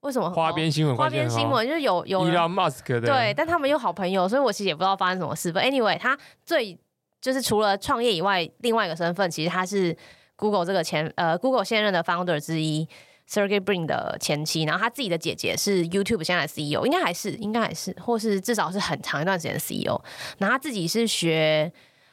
为什么花边新闻？花边新闻就是有有 Elon Musk 的，对，但他们又好朋友，所以我其实也不知道发生什么事。But anyway，他最。就是除了创业以外，另外一个身份其实他是 Google 这个前呃 Google 现任的 founder 之一 Sergey Brin 的前妻，然后他自己的姐姐是 YouTube 现在的 CEO，应该还是应该还是，或是至少是很长一段时间的 CEO。然后他自己是学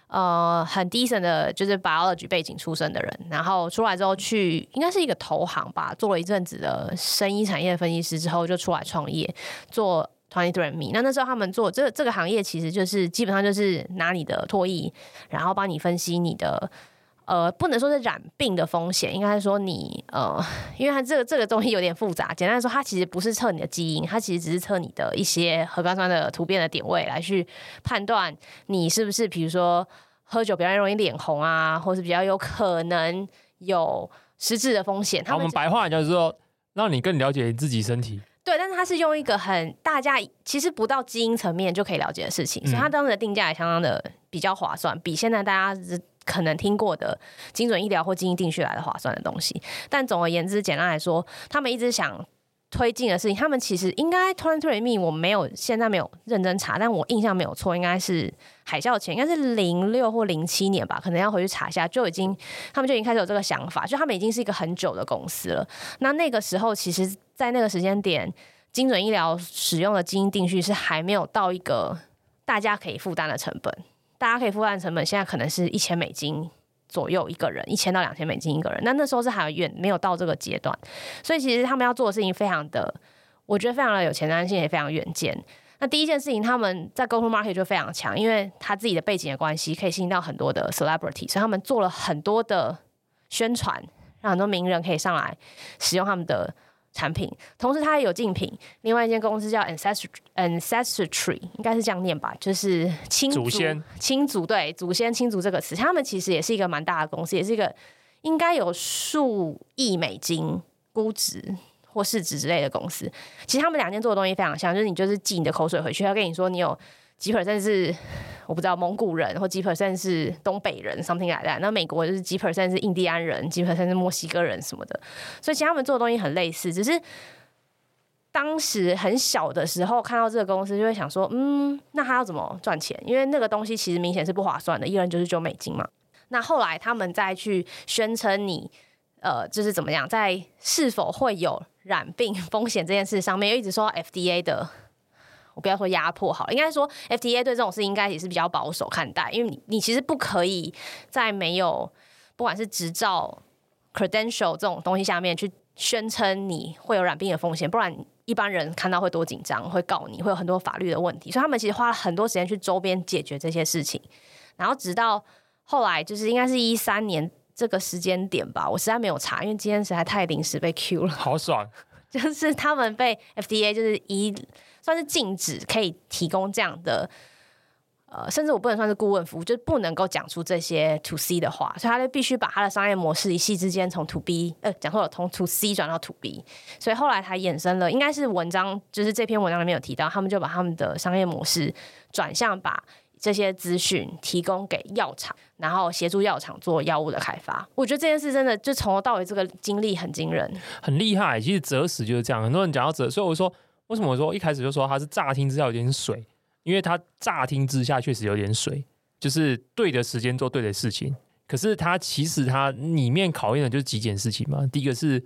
呃很 decent 的，就是 biology 背景出身的人，然后出来之后去应该是一个投行吧，做了一阵子的生医产业分析师之后，就出来创业做。Twenty Three 那那时候他们做这个这个行业，其实就是基本上就是拿你的唾液，然后帮你分析你的呃，不能说是染病的风险，应该是说你呃，因为它这个这个东西有点复杂。简单来说，它其实不是测你的基因，它其实只是测你的一些核苷酸的突变的点位，来去判断你是不是，比如说喝酒比较容易脸红啊，或是比较有可能有失智的风险。他们我们白话就是说，让你更了解你自己身体。对，但是他是用一个很大家其实不到基因层面就可以了解的事情，嗯、所以他当时的定价也相当的比较划算，比现在大家可能听过的精准医疗或基因定序来的划算的东西。但总而言之，简单来说，他们一直想推进的事情，他们其实应该 Twenty Three Me 我没有现在没有认真查，但我印象没有错，应该是海啸前，应该是零六或零七年吧，可能要回去查一下，就已经他们就已经开始有这个想法，就他们已经是一个很久的公司了。那那个时候其实。在那个时间点，精准医疗使用的基因定序是还没有到一个大家可以负担的成本。大家可以负担的成本现在可能是一千美金左右一个人，一千到两千美金一个人。那那时候是还远没有到这个阶段，所以其实他们要做的事情非常的，我觉得非常的有前瞻性，也非常远见。那第一件事情，他们在沟通 market 就非常强，因为他自己的背景的关系，可以吸引到很多的 celebrity，所以他们做了很多的宣传，让很多名人可以上来使用他们的。产品，同时它也有竞品。另外一间公司叫 Ancestry Ancestry，应该是这样念吧，就是亲族、祖先、亲族，对，祖先、亲族这个词，他们其实也是一个蛮大的公司，也是一个应该有数亿美金估值或市值之类的公司，其实他们两间做的东西非常像，就是你就是寄你的口水回去，他跟你说你有几 percent 是我不知道蒙古人，或几 percent 是东北人，something like that。那美国就是几 percent 是印第安人，几 percent 是墨西哥人什么的，所以其实他们做的东西很类似，只是。当时很小的时候看到这个公司，就会想说，嗯，那他要怎么赚钱？因为那个东西其实明显是不划算的，一人就是九美金嘛。那后来他们再去宣称你，呃，就是怎么样，在是否会有染病风险这件事上面，又一直说 FDA 的，我不要说压迫好了，应该说 FDA 对这种事应该也是比较保守看待，因为你你其实不可以在没有不管是执照、credential 这种东西下面去宣称你会有染病的风险，不然。一般人看到会多紧张，会告你，会有很多法律的问题，所以他们其实花了很多时间去周边解决这些事情。然后直到后来，就是应该是一三年这个时间点吧，我实在没有查，因为今天实在太临时被 Q 了。好爽，就是他们被 FDA 就是一算是禁止可以提供这样的。呃，甚至我不能算是顾问服务，就是不能够讲出这些 to C 的话，所以他就必须把他的商业模式一夕之间从 to B，呃，讲错了，从 to C 转到 to B，所以后来才衍生了，应该是文章，就是这篇文章里面有提到，他们就把他们的商业模式转向把这些资讯提供给药厂，然后协助药厂做药物的开发。我觉得这件事真的就从头到尾这个经历很惊人，很厉害。其实择时就是这样，很多人讲到择，所以我说为什么我说一开始就说他是乍听之下有点水。因为他乍听之下确实有点水，就是对的时间做对的事情。可是他其实他里面考验的就是几件事情嘛。第一个是，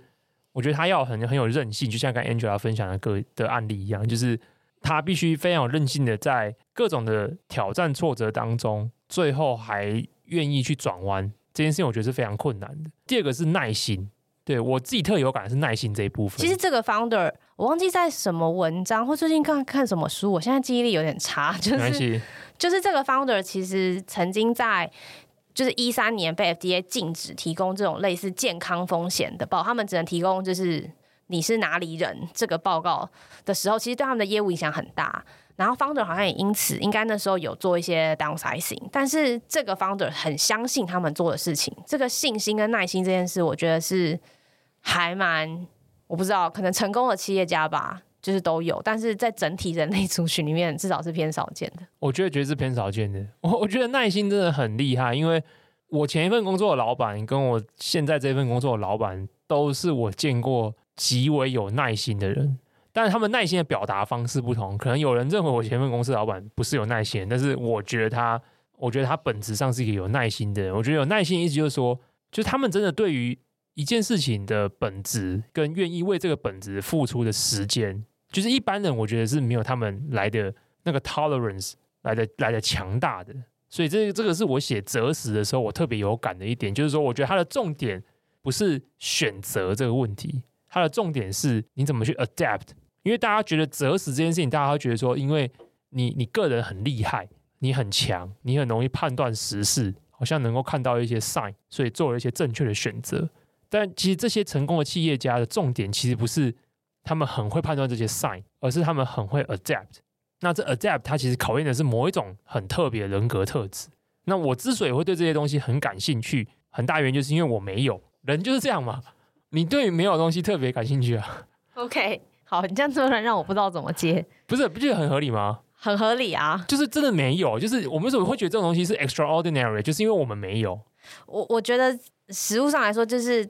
我觉得他要很很有韧性，就像刚 Angela 分享的个的案例一样，就是他必须非常有韧性的在各种的挑战挫折当中，最后还愿意去转弯。这件事情我觉得是非常困难的。第二个是耐心。对我自己特有感是耐心这一部分。其实这个 founder 我忘记在什么文章或最近看看什么书，我现在记忆力有点差。就是就是这个 founder 其实曾经在就是一三年被 FDA 禁止提供这种类似健康风险的报，他们只能提供就是你是哪里人这个报告的时候，其实对他们的业务影响很大。然后 founder 好像也因此应该那时候有做一些 downsizing，但是这个 founder 很相信他们做的事情，这个信心跟耐心这件事，我觉得是。还蛮，我不知道，可能成功的企业家吧，就是都有，但是在整体人类族群里面，至少是偏少见的。我觉得，觉得是偏少见的。我我觉得耐心真的很厉害，因为我前一份工作的老板跟我现在这份工作的老板，都是我见过极为有耐心的人。但是他们耐心的表达方式不同，可能有人认为我前份公司老板不是有耐心，但是我觉得他，我觉得他本质上是一个有耐心的人。我觉得有耐心意思就是说，就是他们真的对于。一件事情的本质跟愿意为这个本质付出的时间，就是一般人我觉得是没有他们来的那个 tolerance 来的来的强大的。所以这这个是我写择时的时候我特别有感的一点，就是说我觉得它的重点不是选择这个问题，它的重点是你怎么去 adapt。因为大家觉得择时这件事情，大家会觉得说，因为你你个人很厉害，你很强，你很容易判断时事，好像能够看到一些 sign，所以做了一些正确的选择。但其实这些成功的企业家的重点，其实不是他们很会判断这些 sign，而是他们很会 adapt。那这 adapt 它其实考验的是某一种很特别的人格特质。那我之所以会对这些东西很感兴趣，很大原因就是因为我没有，人就是这样嘛。你对没有东西特别感兴趣啊？OK，好，你这样突然让我不知道怎么接。不是，不觉得很合理吗？很合理啊，就是真的没有，就是我们为什么会觉得这种东西是 extraordinary，就是因为我们没有。我我觉得实物上来说，就是。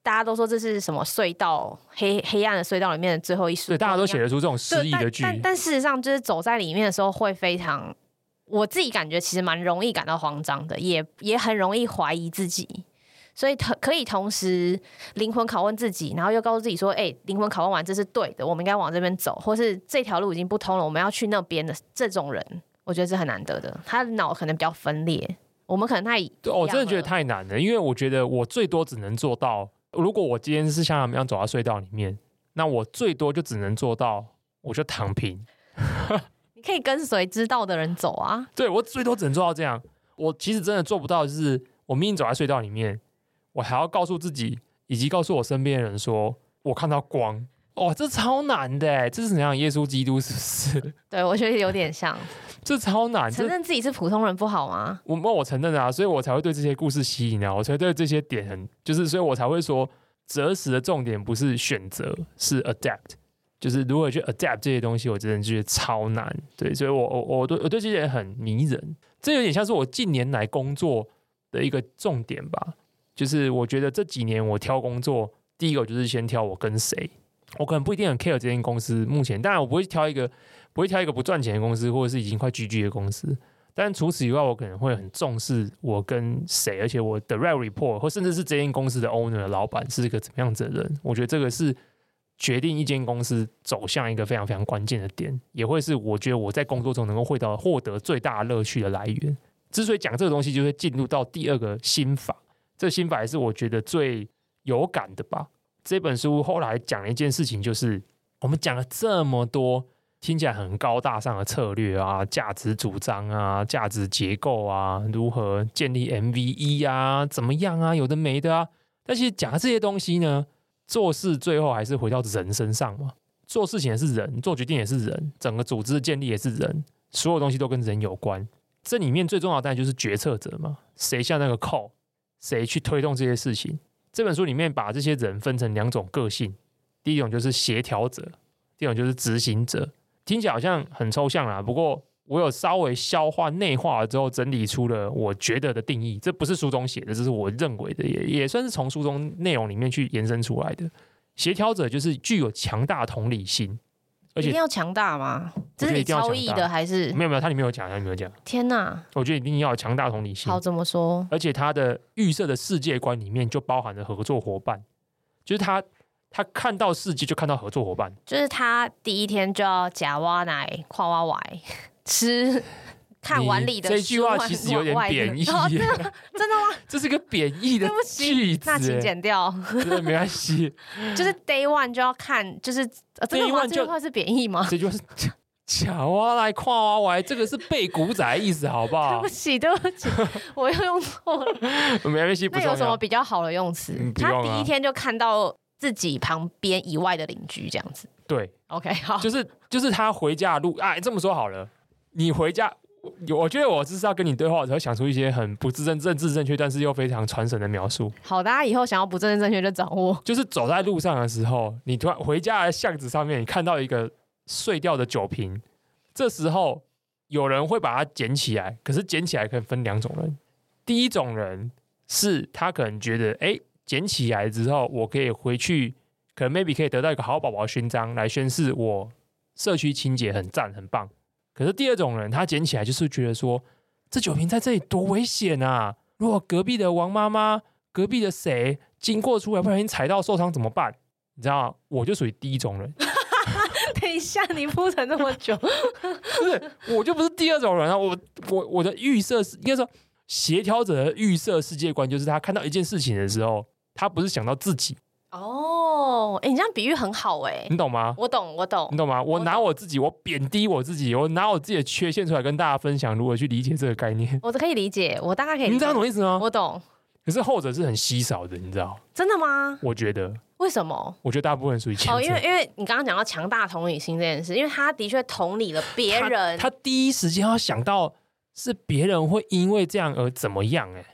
大家都说这是什么隧道，黑黑暗的隧道里面的最后一束。对，大家都写得出这种诗意的句。但但，但事实上，就是走在里面的时候，会非常，我自己感觉其实蛮容易感到慌张的，也也很容易怀疑自己。所以，可以同时灵魂拷问自己，然后又告诉自己说：“哎、欸，灵魂拷问完，这是对的，我们应该往这边走，或是这条路已经不通了，我们要去那边的。”这种人，我觉得是很难得的。他的脑可能比较分裂，我们可能太……对，我真的觉得太难了，因为我觉得我最多只能做到。如果我今天是像他们一样走到隧道里面，那我最多就只能做到，我就躺平。你可以跟随知道的人走啊。对，我最多只能做到这样。我其实真的做不到，就是我明明走在隧道里面，我还要告诉自己，以及告诉我身边的人说，我看到光。哦，这超难的，这是怎样？耶稣基督是不是？对，我觉得有点像。这超难，承认自己是普通人不好吗？我我承认啊，所以我才会对这些故事吸引啊，我才对这些点很就是，所以我才会说，择时的重点不是选择，是 adapt，就是如何去 adapt 这些东西，我真的觉得超难。对，所以我我我对我对这些人很迷人，这有点像是我近年来工作的一个重点吧。就是我觉得这几年我挑工作，第一个就是先挑我跟谁，我可能不一定很 care 这间公司目前，当然我不会挑一个不会挑一个不赚钱的公司，或者是已经快 GG 的公司。但除此以外，我可能会很重视我跟谁，而且我的 r e report 或甚至是这间公司的 owner 老板是一个怎么样子的人，我觉得这个是决定一间公司走向一个非常非常关键的点，也会是我觉得我在工作中能够获得获得最大乐趣的来源。之所以讲这个东西，就会进入到第二个心法，这个心法也是我觉得最有感的吧。这本书后来讲了一件事情，就是我们讲了这么多。听起来很高大上的策略啊，价值主张啊，价值结构啊，如何建立 MVE 啊，怎么样啊，有的没的啊。但其实讲这些东西呢，做事最后还是回到人身上嘛。做事情也是人，做决定也是人，整个组织的建立也是人，所有东西都跟人有关。这里面最重要的当然就是决策者嘛，谁下那个扣谁去推动这些事情。这本书里面把这些人分成两种个性，第一种就是协调者，第二种就是执行者。听起来好像很抽象啦，不过我有稍微消化内化了之后，整理出了我觉得的定义。这不是书中写的，这是我认为的，也也算是从书中内容里面去延伸出来的。协调者就是具有强大同理心，而且一定要强大吗？这是你超意的还是？没有没有，它里面有讲，它里面有讲。天哪！我觉得一定要有强大同理心。好，怎么说？而且它的预设的世界观里面就包含了合作伙伴，就是他。他看到世界就看到合作伙伴，就是他第一天就要假挖奶、跨挖歪吃，看碗里的。这句话其实有点贬义，哦，真的，真的吗？这是个贬义的句子，那请剪掉。对，没关系。就是 day one 就要看，就是这句话这句话是贬义吗？这句话是巧挖来跨挖歪，这个是背古仔的意思，好不好？对不起，对不起，我又用错了。没关系，那有什么比较好的用词？嗯，他第一天就看到。自己旁边以外的邻居这样子，对，OK，好，就是就是他回家的路，哎，这么说好了，你回家，我觉得我就是要跟你对话，我才会想出一些很不自正、政治正确，但是又非常传神的描述。好，大家以后想要不正正正确就掌握。就是走在路上的时候，你突然回家的巷子上面，你看到一个碎掉的酒瓶，这时候有人会把它捡起来，可是捡起来可以分两种人，第一种人是他可能觉得，哎。捡起来之后，我可以回去，可能 maybe 可以得到一个好宝宝勋章来宣示我社区清洁很赞很棒。可是第二种人，他捡起来就是觉得说，这酒瓶在这里多危险啊！如果隔壁的王妈妈、隔壁的谁经过出来，不小心踩到受伤怎么办？你知道吗？我就属于第一种人。等一下，你铺陈那么久，不是，我就不是第二种人啊！我我我的预设是应该说协调者的预设世界观，就是他看到一件事情的时候。他不是想到自己哦，哎，你这样比喻很好哎，你懂吗？我懂，我懂，你懂吗？我拿我自己，我贬低我自己，我拿我自己的缺陷出来跟大家分享，如何去理解这个概念，我都可以理解，我大概可以理解。你知道什么意思吗？我懂。可是后者是很稀少的，你知道？真的吗？我觉得。为什么？我觉得大部分属于前者。哦，因为因为你刚刚讲到强大同理心这件事，因为他的确同理了别人，他，他第一时间要想到是别人会因为这样而怎么样，哎。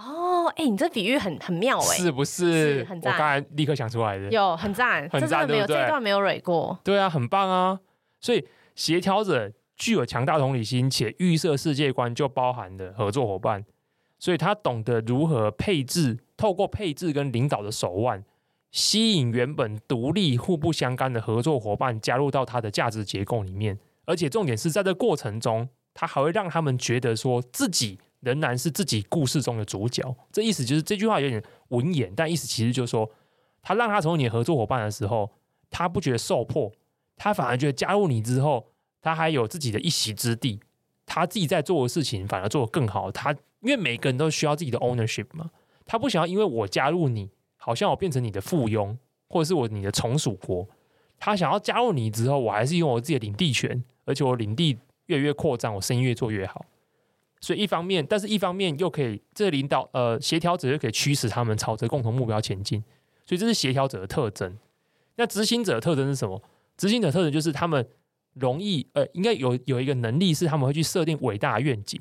哦，哎、欸，你这比喻很很妙哎，是不是？是很赞，我刚才立刻想出来的，有很赞，很赞，没有这一段没有蕊过，对啊，很棒啊。所以协调者具有强大同理心，且预设世界观就包含了合作伙伴，所以他懂得如何配置，透过配置跟领导的手腕，吸引原本独立互不相干的合作伙伴加入到他的价值结构里面，而且重点是在这过程中，他还会让他们觉得说自己。仍然是自己故事中的主角，这意思就是这句话有点文言，但意思其实就是说，他让他成为你的合作伙伴的时候，他不觉得受迫，他反而觉得加入你之后，他还有自己的一席之地，他自己在做的事情反而做得更好。他因为每个人都需要自己的 ownership 嘛，他不想要因为我加入你，好像我变成你的附庸，或者是我你的从属国，他想要加入你之后，我还是拥有我自己的领地权，而且我领地越来越扩张，我生意越做越好。所以一方面，但是一方面又可以，这领导呃协调者又可以驱使他们朝着共同目标前进。所以这是协调者的特征。那执行者的特征是什么？执行者特征就是他们容易呃，应该有有一个能力是他们会去设定伟大的愿景，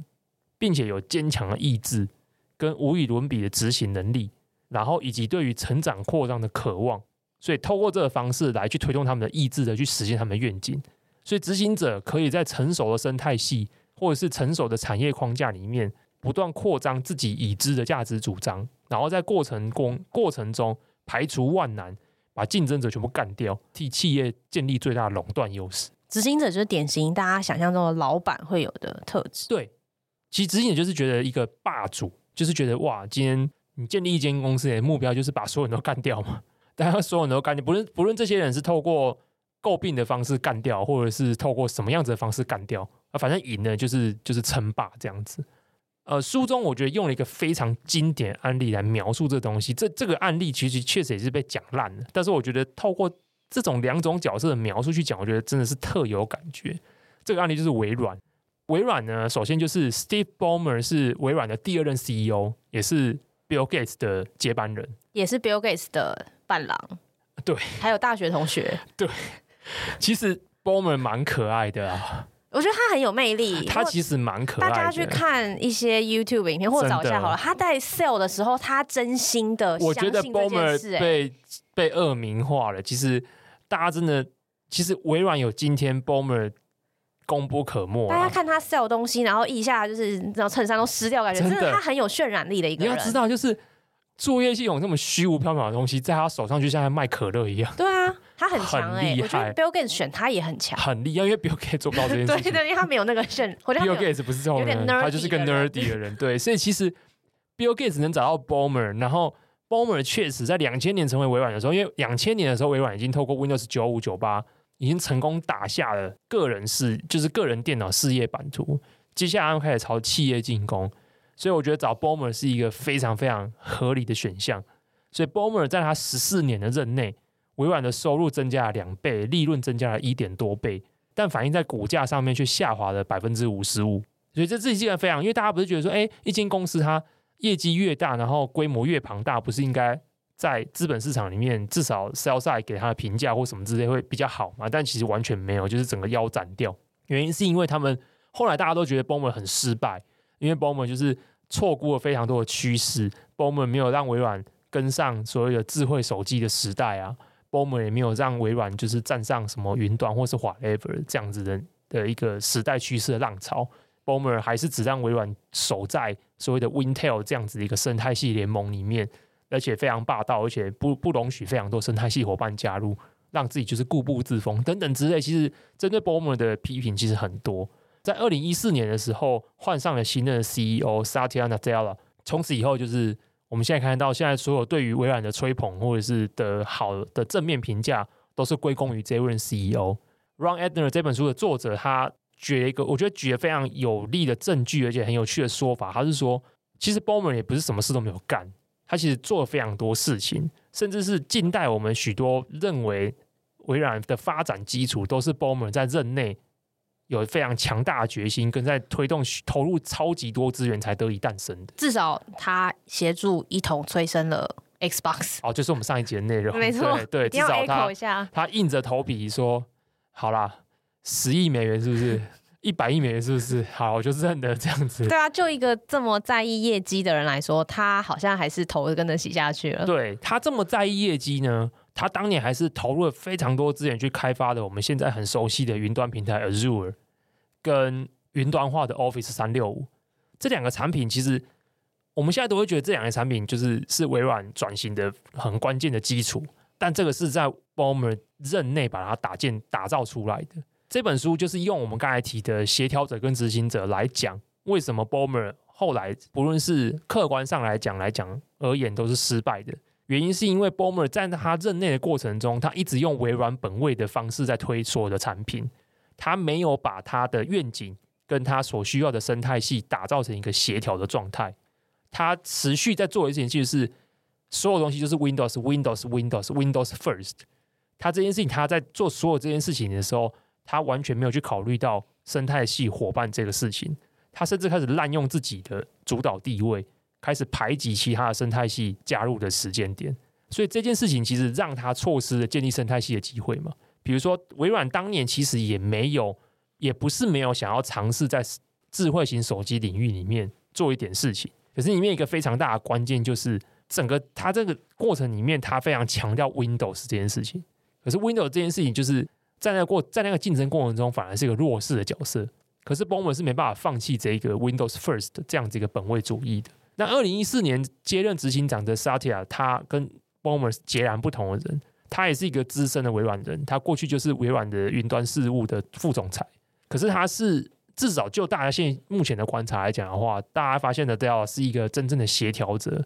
并且有坚强的意志跟无与伦比的执行能力。然后以及对于成长扩张的渴望，所以透过这个方式来去推动他们的意志的去实现他们的愿景。所以执行者可以在成熟的生态系或者是成熟的产业框架里面，不断扩张自己已知的价值主张，然后在过程中过程中排除万难，把竞争者全部干掉，替企业建立最大的垄断优势。执行者就是典型大家想象中的老板会有的特质。对，其实执行者就是觉得一个霸主，就是觉得哇，今天你建立一间公司的目标就是把所有人都干掉嘛，大家所有人都干掉，不论不论这些人是透过诟病的方式干掉，或者是透过什么样子的方式干掉，啊，反正赢呢就是就是称霸这样子。呃，书中我觉得用了一个非常经典案例来描述这东西，这这个案例其实确实也是被讲烂了，但是我觉得透过这种两种角色的描述去讲，我觉得真的是特有感觉。这个案例就是微软，微软呢，首先就是 Steve Ballmer 是微软的第二任 CEO，也是 Bill Gates 的接班人，也是 Bill Gates 的伴郎，对，还有大学同学，对。其实 Ballmer 蛮可爱的啊。我觉得他很有魅力，他其实蛮可爱的。大家去看一些 YouTube 影片，或者找一下好了。他在 sell 的时候，他真心的。我觉得 Ballmer 被被恶名化了。其实大家真的，其实微软有今天 Bomber 功不可没。大家看他 sell 东西，然后一下就是然后衬衫都湿掉，感觉真的他很有渲染力的一个人。你要知道，就是。作业系统这么虚无缥缈的东西，在他手上就像在卖可乐一样。对啊，他很强哎、欸，我觉得 Bill Gates 选他也很强，很厉害，因为 Bill Gates 做不到这件事情。对对，因为他没有那个炫。Bill Gates 不是这种人，他就是个 nerdy 的人。对，所以其实 Bill Gates 能找到 Ballmer，然后 Ballmer 确实在两千年成为微软的时候，因为两千年的时候微软已经透过 Windows 九五九八已经成功打下了个人事，就是个人电脑事业版图，接下来开始朝企业进攻，所以我觉得找 Ballmer 是一个非常非常合理的选项。所以，Ballmer 在他十四年的任内，微软的收入增加了两倍，利润增加了一点多倍，但反映在股价上面却下滑了百分之五十五。所以这自己竟然非常，因为大家不是觉得说，哎，一间公司它业绩越大，然后规模越庞大，不是应该在资本市场里面至少 sell side 给它的评价或什么之类会比较好嘛？但其实完全没有，就是整个腰斩掉。原因是因为他们后来大家都觉得 Ballmer 很失败，因为 Ballmer 就是错估了非常多的趋势，Ballmer 没有让微软。跟上所谓的智慧手机的时代啊，Ballmer 也没有让微软就是站上什么云端或是 whatever 这样子的的一个时代趋势的浪潮 Bomer 还是只让微软守在所谓的 Wintel 这样子的一个生态系联盟里面，而且非常霸道，而且不不容许非常多生态系伙伴加入，让自己就是固步自封等等之类。其实针对 Bomer 的批评其实很多，在二零一四年的时候换上了新的 CEO Satya Nadella，从此以后就是。我们现在看到，现在所有对于微软的吹捧或者是的好的正面评价，都是归功于这位 CEO Ron Edner 这本书的作者。他举了一个我觉得举了非常有力的证据，而且很有趣的说法。他是说，其实 Boomer 也不是什么事都没有干，他其实做了非常多事情，甚至是近代我们许多认为微软的发展基础，都是 Boomer 在任内。有非常强大的决心，跟在推动投入超级多资源才得以诞生的。至少他协助一同催生了 Xbox。哦，就是我们上一集的内容。没错，对，对，至少他一下他硬着头皮说：“好啦，十亿美元是不是？一百亿美元是不是？好，我就认得这样子。”对啊，就一个这么在意业绩的人来说，他好像还是头跟着洗下去了。对，他这么在意业绩呢，他当年还是投入了非常多资源去开发的我们现在很熟悉的云端平台 Azure。跟云端化的 Office 三六五这两个产品，其实我们现在都会觉得这两个产品就是是微软转型的很关键的基础。但这个是在 Ballmer 任内把它打建打造出来的。这本书就是用我们刚才提的协调者跟执行者来讲，为什么 Ballmer 后来不论是客观上来讲来讲而言都是失败的原因，是因为 Ballmer 在他任内的过程中，他一直用微软本位的方式在推所有的产品。他没有把他的愿景跟他所需要的生态系打造成一个协调的状态。他持续在做一件事情，就是所有东西就是 Windows、Windows、Windows、Windows First。他这件事情，他在做所有这件事情的时候，他完全没有去考虑到生态系伙伴这个事情。他甚至开始滥用自己的主导地位，开始排挤其他的生态系加入的时间点。所以这件事情其实让他错失了建立生态系的机会嘛。比如说，微软当年其实也没有，也不是没有想要尝试在智慧型手机领域里面做一点事情。可是里面一个非常大的关键就是整个它这个过程里面，它非常强调 Windows 这件事情。可是 Windows 这件事情，就是在那过在那个竞争过程中，反而是一个弱势的角色。可是 b o m e r 是没办法放弃这个 Windows First 这样子一个本位主义的。那二零一四年接任执行长的 Satya，他跟 Ballmer 是截然不同的人。他也是一个资深的微软人，他过去就是微软的云端事务的副总裁。可是他是至少就大家现目前的观察来讲的话，大家发现的 Dell 是一个真正的协调者。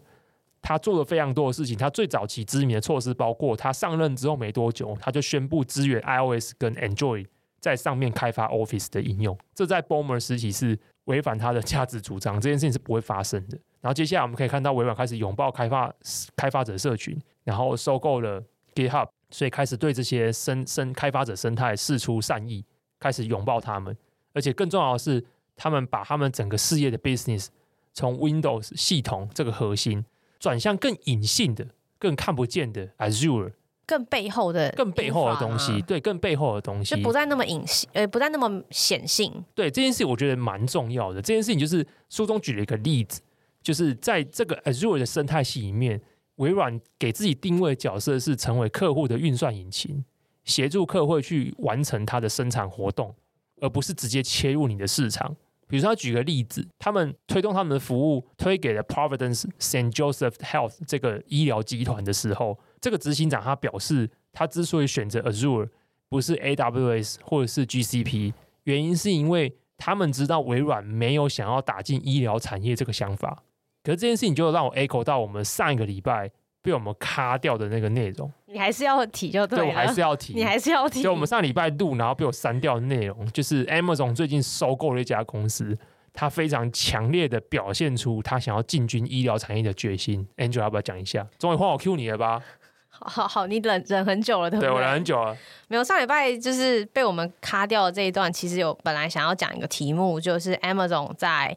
他做了非常多的事情。他最早期知名的措施包括，他上任之后没多久，他就宣布支援 iOS 跟 Android 在上面开发 Office 的应用。这在 b o m e r 时期是违反他的价值主张，这件事情是不会发生的。然后接下来我们可以看到微软开始拥抱开发开发者社群，然后收购了 GitHub，所以开始对这些生生开发者生态释出善意，开始拥抱他们。而且更重要的是，他们把他们整个事业的 business 从 Windows 系统这个核心。转向更隐性的、更看不见的 Azure，更背后的、更背后的东西，对，更背后的东西，就不再那么隐性，呃，不再那么显性。对这件事，我觉得蛮重要的。这件事情就是书中举了一个例子，就是在这个 Azure 的生态系里面，微软给自己定位的角色是成为客户的运算引擎，协助客户去完成它的生产活动，而不是直接切入你的市场。比如说，他举个例子，他们推动他们的服务推给了 Providence St. Joseph Health 这个医疗集团的时候，这个执行长他表示，他之所以选择 Azure 不是 AWS 或者是 GCP，原因是因为他们知道微软没有想要打进医疗产业这个想法。可是这件事情就让我 echo 到我们上一个礼拜。被我们卡掉的那个内容，你还是要提就对了。对，我还是要提，你还是要提。就我们上礼拜录，然后被我删掉的内容，就是 Amazon 最近收购了一家公司，他非常强烈的表现出他想要进军医疗产业的决心。Angel 要不要讲一下？终于换我 Q 你了吧？好好好，你忍忍很久了，对不对？对，我忍很久了。没有，上礼拜就是被我们卡掉的这一段，其实有本来想要讲一个题目，就是 Amazon 在。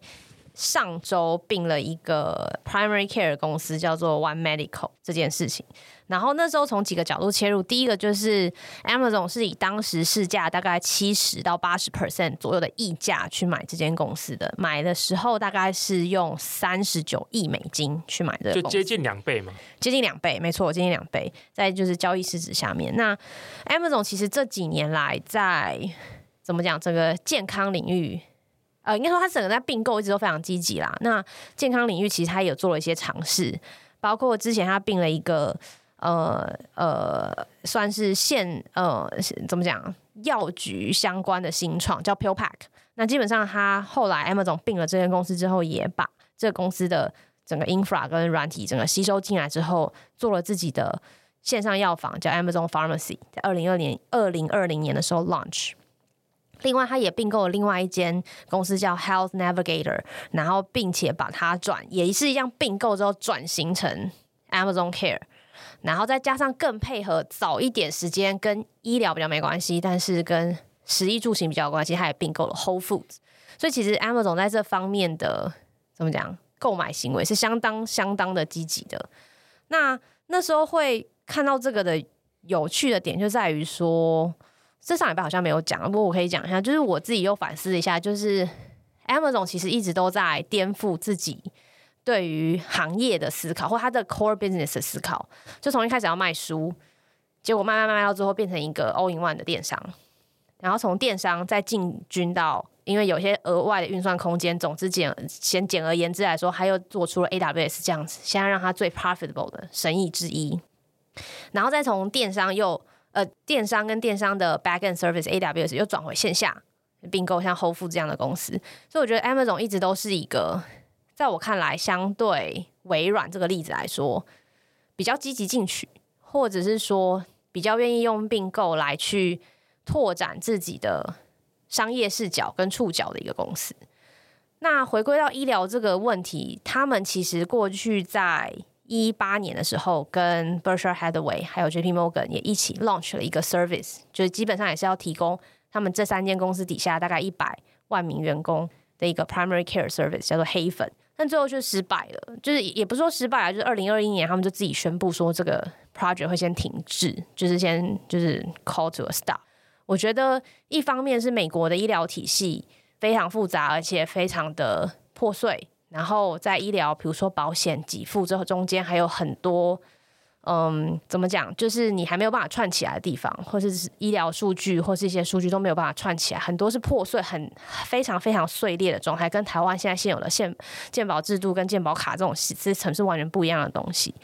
上周并了一个 primary care 公司，叫做 One Medical 这件事情。然后那时候从几个角度切入，第一个就是 Amazon 是以当时市价大概七十到八十 percent 左右的溢价去买这间公司的，买的时候大概是用三十九亿美金去买的，就接近两倍嘛，接近两倍，没错，接近两倍。在就是交易市值下面，那 Amazon 其实这几年来在怎么讲这个健康领域。呃，应该说它整个在并购一直都非常积极啦。那健康领域其实它也有做了一些尝试，包括之前它并了一个呃呃，算是现呃怎么讲药局相关的新创叫 PillPack。那基本上它后来 Amazon 并了这间公司之后，也把这个公司的整个 infra 跟软体整个吸收进来之后，做了自己的线上药房，叫 Amazon Pharmacy，在二零二年二零二零年的时候 launch。另外，他也并购了另外一间公司叫 Health Navigator，然后并且把它转，也是一样并购之后转型成 Amazon Care，然后再加上更配合早一点时间跟医疗比较没关系，但是跟食衣住行比较有关系，他也并购了 Whole Foods。所以其实 Amazon 在这方面的怎么讲，购买行为是相当相当的积极的。那那时候会看到这个的有趣的点就在于说。这上礼拜好像没有讲，不过我可以讲一下，就是我自己又反思一下，就是 Amazon 其实一直都在颠覆自己对于行业的思考，或它的 core business 的思考。就从一开始要卖书，结果慢慢慢到最后变成一个 all in one 的电商，然后从电商再进军到，因为有些额外的运算空间，总之简先简而言之来说，他又做出了 AWS 这样子，现在让它最 profitable 的生意之一，然后再从电商又。呃，电商跟电商的 backend service AWS 又转回线下并购像 Whole Foods 这样的公司，所以我觉得 Amazon 一直都是一个，在我看来，相对微软这个例子来说，比较积极进取，或者是说比较愿意用并购来去拓展自己的商业视角跟触角的一个公司。那回归到医疗这个问题，他们其实过去在一八年的时候，跟 Berkshire Hathaway 还有 JP Morgan 也一起 launch 了一个 service，就是基本上也是要提供他们这三间公司底下大概一百万名员工的一个 primary care service，叫做黑粉。但最后就失败了，就是也不说失败了，就是二零二一年他们就自己宣布说这个 project 会先停滞，就是先就是 call to a stop。我觉得一方面是美国的医疗体系非常复杂，而且非常的破碎。然后在医疗，比如说保险给付之后，中间还有很多。嗯，怎么讲？就是你还没有办法串起来的地方，或者是医疗数据，或是一些数据都没有办法串起来，很多是破碎，很非常非常碎裂的状态，跟台湾现在现有的健健保制度跟健保卡这种是层是完全不一样的东西。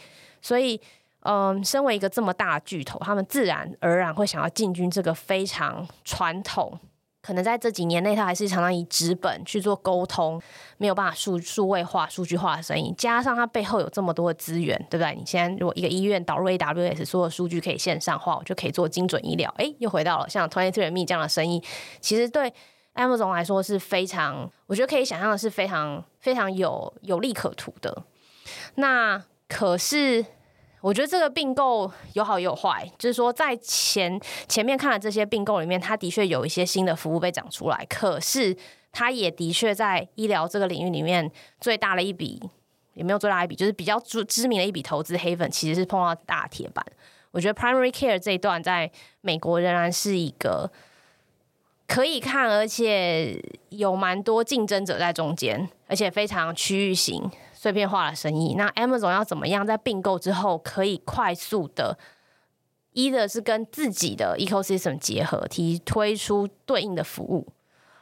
所以，嗯，身为一个这么大巨头，他们自然而然会想要进军这个非常传统。可能在这几年内，他还是常常以纸本去做沟通，没有办法数数位化、数据化的生意。加上它背后有这么多的资源，对不对？你现在如果一个医院导入 AWS，所有数据可以线上化，我就可以做精准医疗。诶，又回到了像 Twenty Three Me 这样的生意，其实对 Amazon 来说是非常，我觉得可以想象的是非常非常有有利可图的。那可是。我觉得这个并购有好也有坏，就是说在前前面看了这些并购里面，它的确有一些新的服务被长出来，可是它也的确在医疗这个领域里面最大的一笔，也没有最大一笔，就是比较知知名的一笔投资黑粉，其实是碰到大铁板。我觉得 primary care 这一段在美国仍然是一个可以看，而且有蛮多竞争者在中间，而且非常区域型。碎片化的生意，那 Amazon 要怎么样在并购之后可以快速的，一的是跟自己的 ecosystem 结合，提推出对应的服务，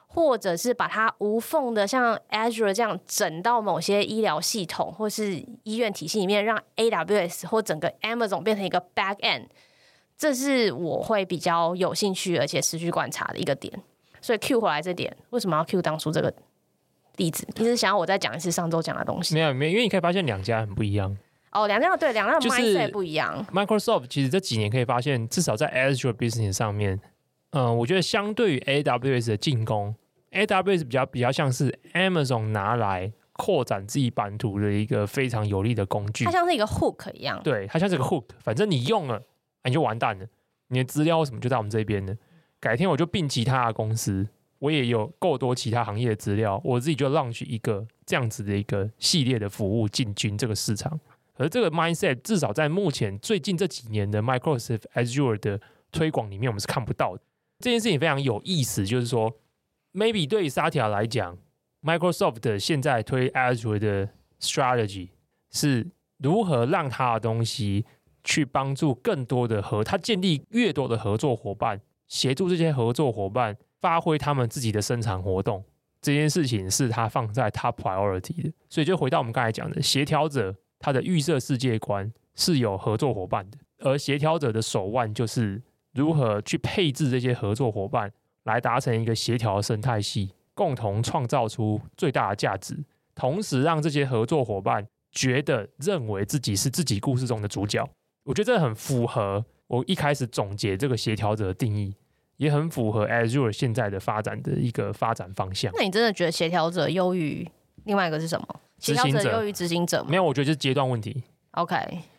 或者是把它无缝的像 Azure 这样整到某些医疗系统或是医院体系里面，让 AWS 或整个 Amazon 变成一个 back end，这是我会比较有兴趣而且持续观察的一个点。所以 Q 回来这点，为什么要 Q 当初这个？例子，你是想要我再讲一次上周讲的东西？没有没有，因为你可以发现两家很不一样。哦，两家对两家的 mindset 不一样。Microsoft 其实这几年可以发现，至少在 Azure Business 上面，嗯、呃，我觉得相对于 AWS 的进攻，AWS 比较比较像是 Amazon 拿来扩展自己版图的一个非常有力的工具。它像是一个 hook 一样，对，它像是个 hook，反正你用了，你就完蛋了，你的资料为什么就在我们这边呢？改天我就并其他的公司。我也有够多其他行业的资料，我自己就 launch 一个这样子的一个系列的服务进军这个市场。而这个 mindset 至少在目前最近这几年的 Microsoft Azure 的推广里面，我们是看不到的。这件事情非常有意思，就是说，maybe 对于 Satya 来讲，Microsoft 的现在推 Azure 的 strategy 是如何让他的东西去帮助更多的和他建立越多的合作伙伴，协助这些合作伙伴。发挥他们自己的生产活动，这件事情是他放在 top priority 的，所以就回到我们刚才讲的协调者，他的预设世界观是有合作伙伴的，而协调者的手腕就是如何去配置这些合作伙伴，来达成一个协调生态系，共同创造出最大的价值，同时让这些合作伙伴觉得认为自己是自己故事中的主角。我觉得这很符合我一开始总结这个协调者的定义。也很符合 Azure 现在的发展的一个发展方向。那你真的觉得协调者优于另外一个是什么？协调者优于执行者吗？没有，我觉得就是阶段问题。OK，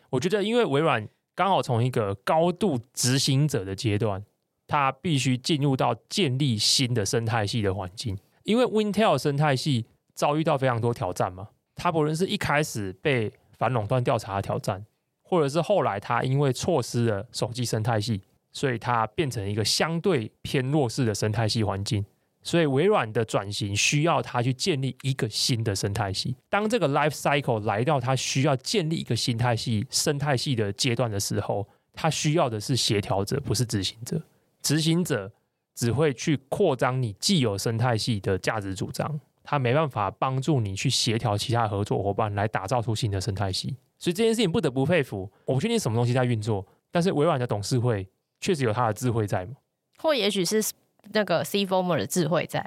我觉得因为微软刚好从一个高度执行者的阶段，它必须进入到建立新的生态系的环境。因为 Wintel 生态系遭遇到非常多挑战嘛，它不论是一开始被反垄断调查的挑战，或者是后来它因为错失了手机生态系。所以它变成一个相对偏弱势的生态系环境，所以微软的转型需要它去建立一个新的生态系。当这个 life cycle 来到它需要建立一个新态系生态系的阶段的时候，它需要的是协调者，不是执行者。执行者只会去扩张你既有生态系的价值主张，它没办法帮助你去协调其他合作伙伴来打造出新的生态系。所以这件事情不得不佩服，我不确定什么东西在运作，但是微软的董事会。确实有他的智慧在吗？或也许是那个 Steve Ballmer 的智慧在。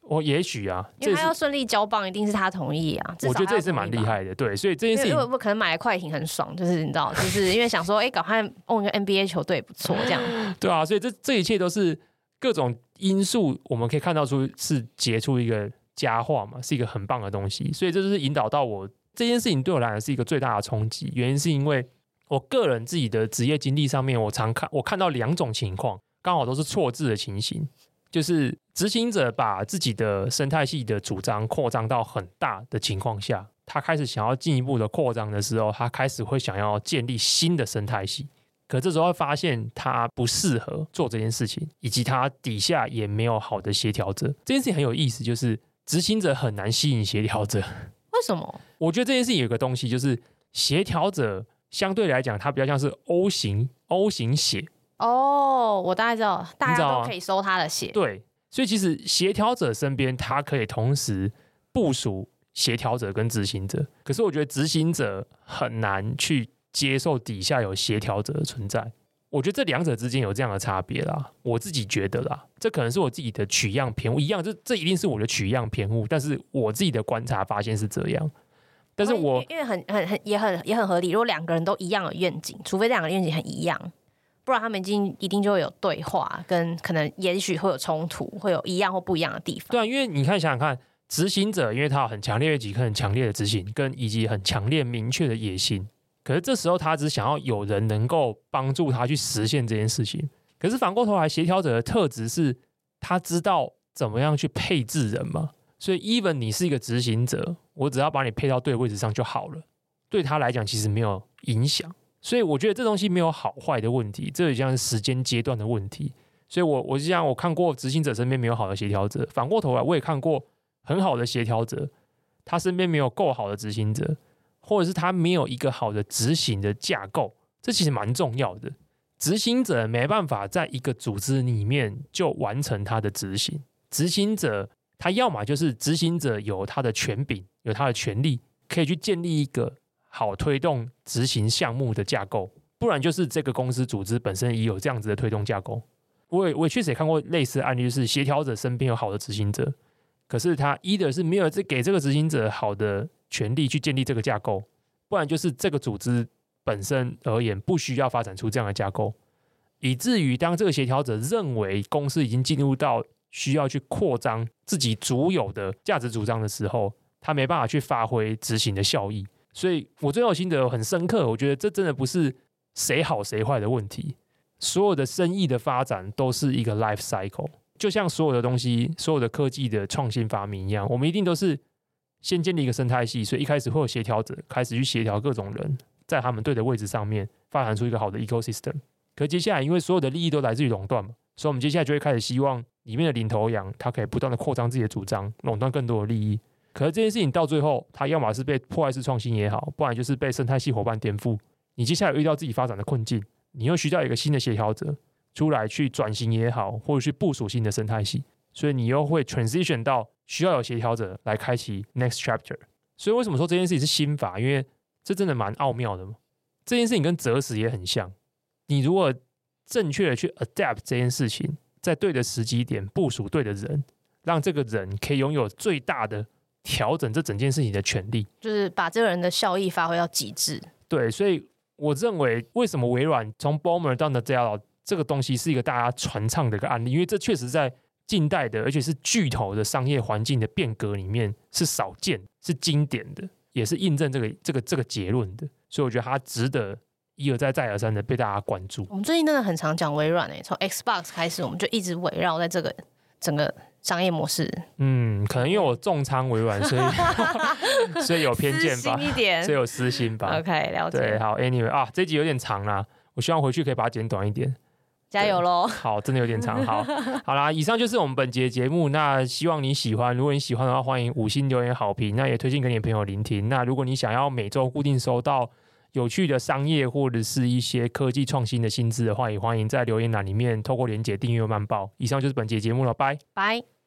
哦，也许啊，因为他要顺利交棒，一定是他同意啊。我觉得这也是蛮厉害的，对。所以这件事情，我可能买了快艇很爽，就是你知道，就是因为想说，哎、欸，赶快一个 NBA 球队不错，这样。对啊，所以这这一切都是各种因素，我们可以看到出是结出一个佳话嘛，是一个很棒的东西。所以这就是引导到我这件事情对我来讲是一个最大的冲击，原因是因为。我个人自己的职业经历上面，我常看我看到两种情况，刚好都是错字的情形，就是执行者把自己的生态系的主张扩张到很大的情况下，他开始想要进一步的扩张的时候，他开始会想要建立新的生态系，可这时候会发现他不适合做这件事情，以及他底下也没有好的协调者。这件事情很有意思，就是执行者很难吸引协调者。为为什么？我觉得这件事情有个东西，就是协调者相对来讲，它比较像是 O 型 O 型血。哦，我大概知道，大家都可以收他的血。对，所以其实协调者身边，他可以同时部署协调者跟执行者。可是我觉得执行者很难去接受底下有协调者的存在。我觉得这两者之间有这样的差别啦，我自己觉得啦，这可能是我自己的取样偏误，一样，这这一定是我的取样偏误。但是我自己的观察发现是这样。但是我因为很很很也很也很合理，如果两个人都一样的愿景，除非两个愿景很一样。不然他们已经一定就会有对话，跟可能也许会有冲突，会有一样或不一样的地方。对啊，因为你看想想看，执行者因为他有很强烈的几颗很强烈的执行，跟以及很强烈明确的野心，可是这时候他只想要有人能够帮助他去实现这件事情。可是反过头来，协调者的特质是他知道怎么样去配置人嘛，所以 even 你是一个执行者，我只要把你配到对位置上就好了，对他来讲其实没有影响。所以我觉得这东西没有好坏的问题，这也像是时间阶段的问题。所以我我是像，我看过执行者身边没有好的协调者，反过头来我也看过很好的协调者，他身边没有够好的执行者，或者是他没有一个好的执行的架构，这其实蛮重要的。执行者没办法在一个组织里面就完成他的执行，执行者他要么就是执行者有他的权柄，有他的权力，可以去建立一个。好推动执行项目的架构，不然就是这个公司组织本身已有这样子的推动架构。我也我也确实也看过类似的案例，就是协调者身边有好的执行者，可是他一的是没有这给这个执行者好的权力去建立这个架构，不然就是这个组织本身而言不需要发展出这样的架构，以至于当这个协调者认为公司已经进入到需要去扩张自己独有的价值主张的时候，他没办法去发挥执行的效益。所以我最后心得很深刻，我觉得这真的不是谁好谁坏的问题。所有的生意的发展都是一个 life cycle，就像所有的东西、所有的科技的创新发明一样，我们一定都是先建立一个生态系，所以一开始会有协调者开始去协调各种人，在他们对的位置上面发展出一个好的 ecosystem。可接下来，因为所有的利益都来自于垄断嘛，所以我们接下来就会开始希望里面的领头羊，它可以不断的扩张自己的主张，垄断更多的利益。可是这件事情到最后，它要么是被破坏式创新也好，不然就是被生态系伙伴颠覆。你接下来遇到自己发展的困境，你又需要一个新的协调者出来去转型也好，或者去部署新的生态系，所以你又会 transition 到需要有协调者来开启 next chapter。所以为什么说这件事情是心法？因为这真的蛮奥妙的嘛。这件事情跟择时也很像，你如果正确的去 adapt 这件事情，在对的时机点部署对的人，让这个人可以拥有最大的。调整这整件事情的权利，就是把这个人的效益发挥到极致。对，所以我认为，为什么微软从 Bomber 到 Nadella 这个东西是一个大家传唱的一个案例，因为这确实在近代的，而且是巨头的商业环境的变革里面是少见、是经典的，也是印证这个这个这个结论的。所以我觉得它值得一而再、再而三的被大家关注。我们最近真的很常讲微软诶、欸，从 Xbox 开始，我们就一直围绕在这个整个。商业模式，嗯，可能因为我重仓微软，所以 所以有偏见吧，一点，所以有私心吧。OK，了解。对，好，Anyway 啊，这集有点长啦，我希望回去可以把它剪短一点。加油喽！好，真的有点长。好，好啦，以上就是我们本节节目。那希望你喜欢，如果你喜欢的话，欢迎五星留言好评。那也推荐给你的朋友聆听。那如果你想要每周固定收到有趣的商业或者是一些科技创新的新知的话，也欢迎在留言栏里面透过连结订阅慢报。以上就是本节节目了，拜拜。